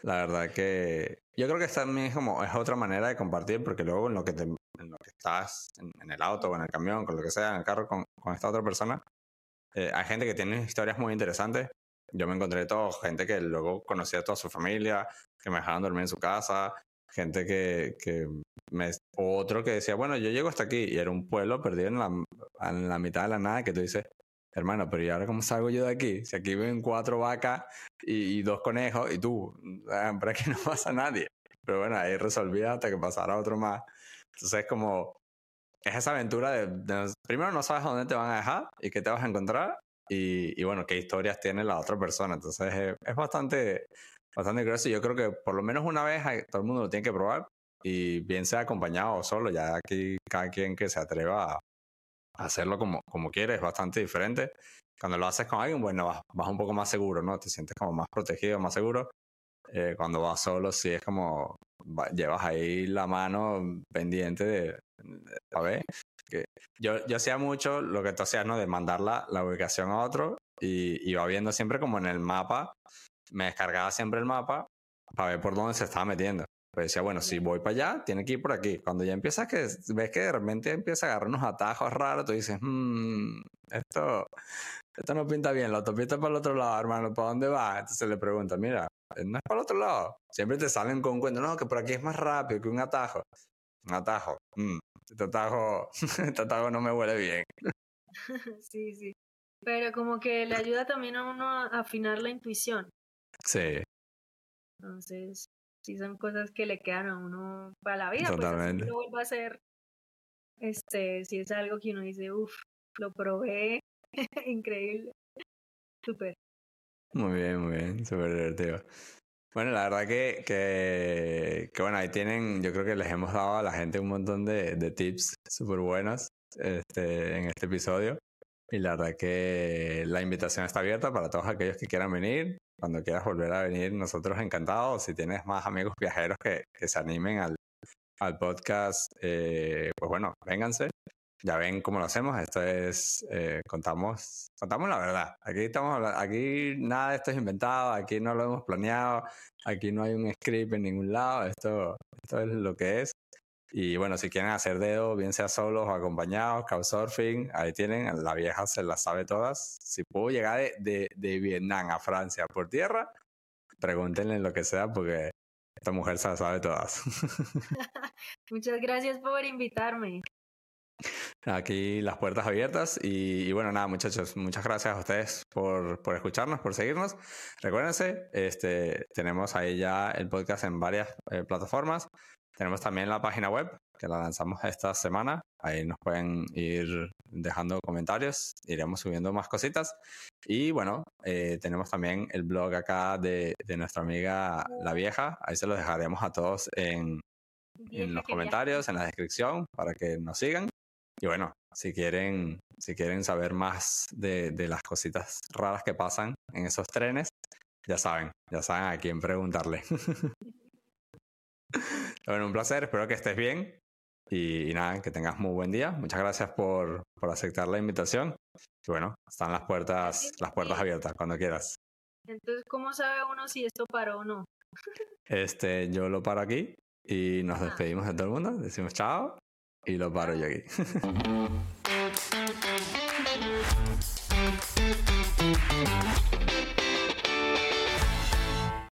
La verdad que yo creo que también es como es otra manera de compartir porque luego en lo que te, en lo que estás en, el auto o en el camión con lo que sea en el carro con, con esta otra persona eh, hay gente que tiene historias muy interesantes. Yo me encontré todo, gente que luego conocía a toda su familia, que me dejaban dormir en su casa, gente que, que me... Otro que decía, bueno, yo llego hasta aquí y era un pueblo perdido en la, en la mitad de la nada que tú dices, hermano, pero ¿y ahora cómo salgo yo de aquí? Si aquí viven cuatro vacas y, dos conejos y tú, ah, para que no pasa nadie. Pero bueno, ahí resolví hasta que pasara otro más. Entonces, como es esa aventura de, primero no sabes dónde te van a dejar y qué te vas a encontrar y, y bueno, qué historias tiene la otra persona. Entonces es, es bastante, bastante grueso. Yo creo que por lo menos una vez todo el mundo lo tiene que probar y bien sea acompañado o solo, ya aquí cada quien que se atreva a hacerlo como, como quiere es bastante diferente. Cuando lo haces con alguien, bueno, vas, vas un poco más seguro, ¿no? Te sientes como más protegido, más seguro. Eh, cuando vas solo, sí es como llevas ahí la mano pendiente de, a ver, que yo, yo hacía mucho lo que tú hacías, ¿no? De mandar la, ubicación a otro y iba viendo siempre como en el mapa, me descargaba siempre el mapa para ver por dónde se estaba metiendo. Pues decía, bueno, si voy para allá, tiene que ir por aquí. Cuando ya empiezas que ves que de repente empieza a agarrar unos atajos raros, tú dices, mmm, esto, esto no pinta bien, la autopista para el otro lado, hermano, ¿para dónde va? Entonces le pregunto, mira, no es para el otro lado. Siempre te salen con un cuento, no, que por aquí es más rápido que un atajo. Un atajo. Mm, este atajo, este atajo no me huele bien. sí, sí. Pero como que le ayuda también a uno a afinar la intuición. Sí. Entonces, sí son cosas que le quedan a uno para la vida. Totalmente. Pues lo a hacer. Este, si es algo que uno dice, uff, lo probé, increíble. Súper. Muy bien, muy bien, súper divertido. Bueno, la verdad que, que, que, bueno, ahí tienen, yo creo que les hemos dado a la gente un montón de, de tips súper buenos este, en este episodio. Y la verdad que la invitación está abierta para todos aquellos que quieran venir. Cuando quieras volver a venir, nosotros encantados. Si tienes más amigos viajeros que, que se animen al, al podcast, eh, pues bueno, vénganse ya ven cómo lo hacemos. Esto es, eh, contamos, contamos la verdad. Aquí estamos, aquí nada de esto es inventado, aquí no lo hemos planeado, aquí no hay un script en ningún lado. Esto, esto es lo que es. Y bueno, si quieren hacer dedo, bien sea solos o acompañados, Couchsurfing, ahí tienen, la vieja se las sabe todas. Si puedo llegar de, de, de Vietnam a Francia por tierra, pregúntenle lo que sea porque esta mujer se las sabe todas. Muchas gracias por invitarme. Aquí las puertas abiertas y, bueno, nada muchachos, muchas gracias a ustedes por, por escucharnos, por seguirnos. Recuérdense, este, tenemos ahí ya el podcast en varias eh, plataformas. Tenemos también la página web que la lanzamos esta semana. Ahí nos pueden ir dejando comentarios, iremos subiendo más cositas. Y bueno, eh, tenemos también el blog acá de, de, nuestra amiga La Vieja. Ahí se los dejaremos a todos en, en los comentarios, en la descripción, para que nos sigan. Y bueno, si quieren, si quieren saber más de, de las cositas raras que pasan en esos trenes, ya saben, ya saben a quién preguntarle. bueno, un placer, espero que estés bien y, nada, que tengas muy buen día. Muchas gracias por, por aceptar la invitación. Y bueno, están las puertas, las puertas abiertas cuando quieras. Entonces, ¿cómo sabe uno si esto paró o no? este, yo lo paro aquí y nos ah. despedimos de todo el mundo. Decimos chao y lo paro yo aquí.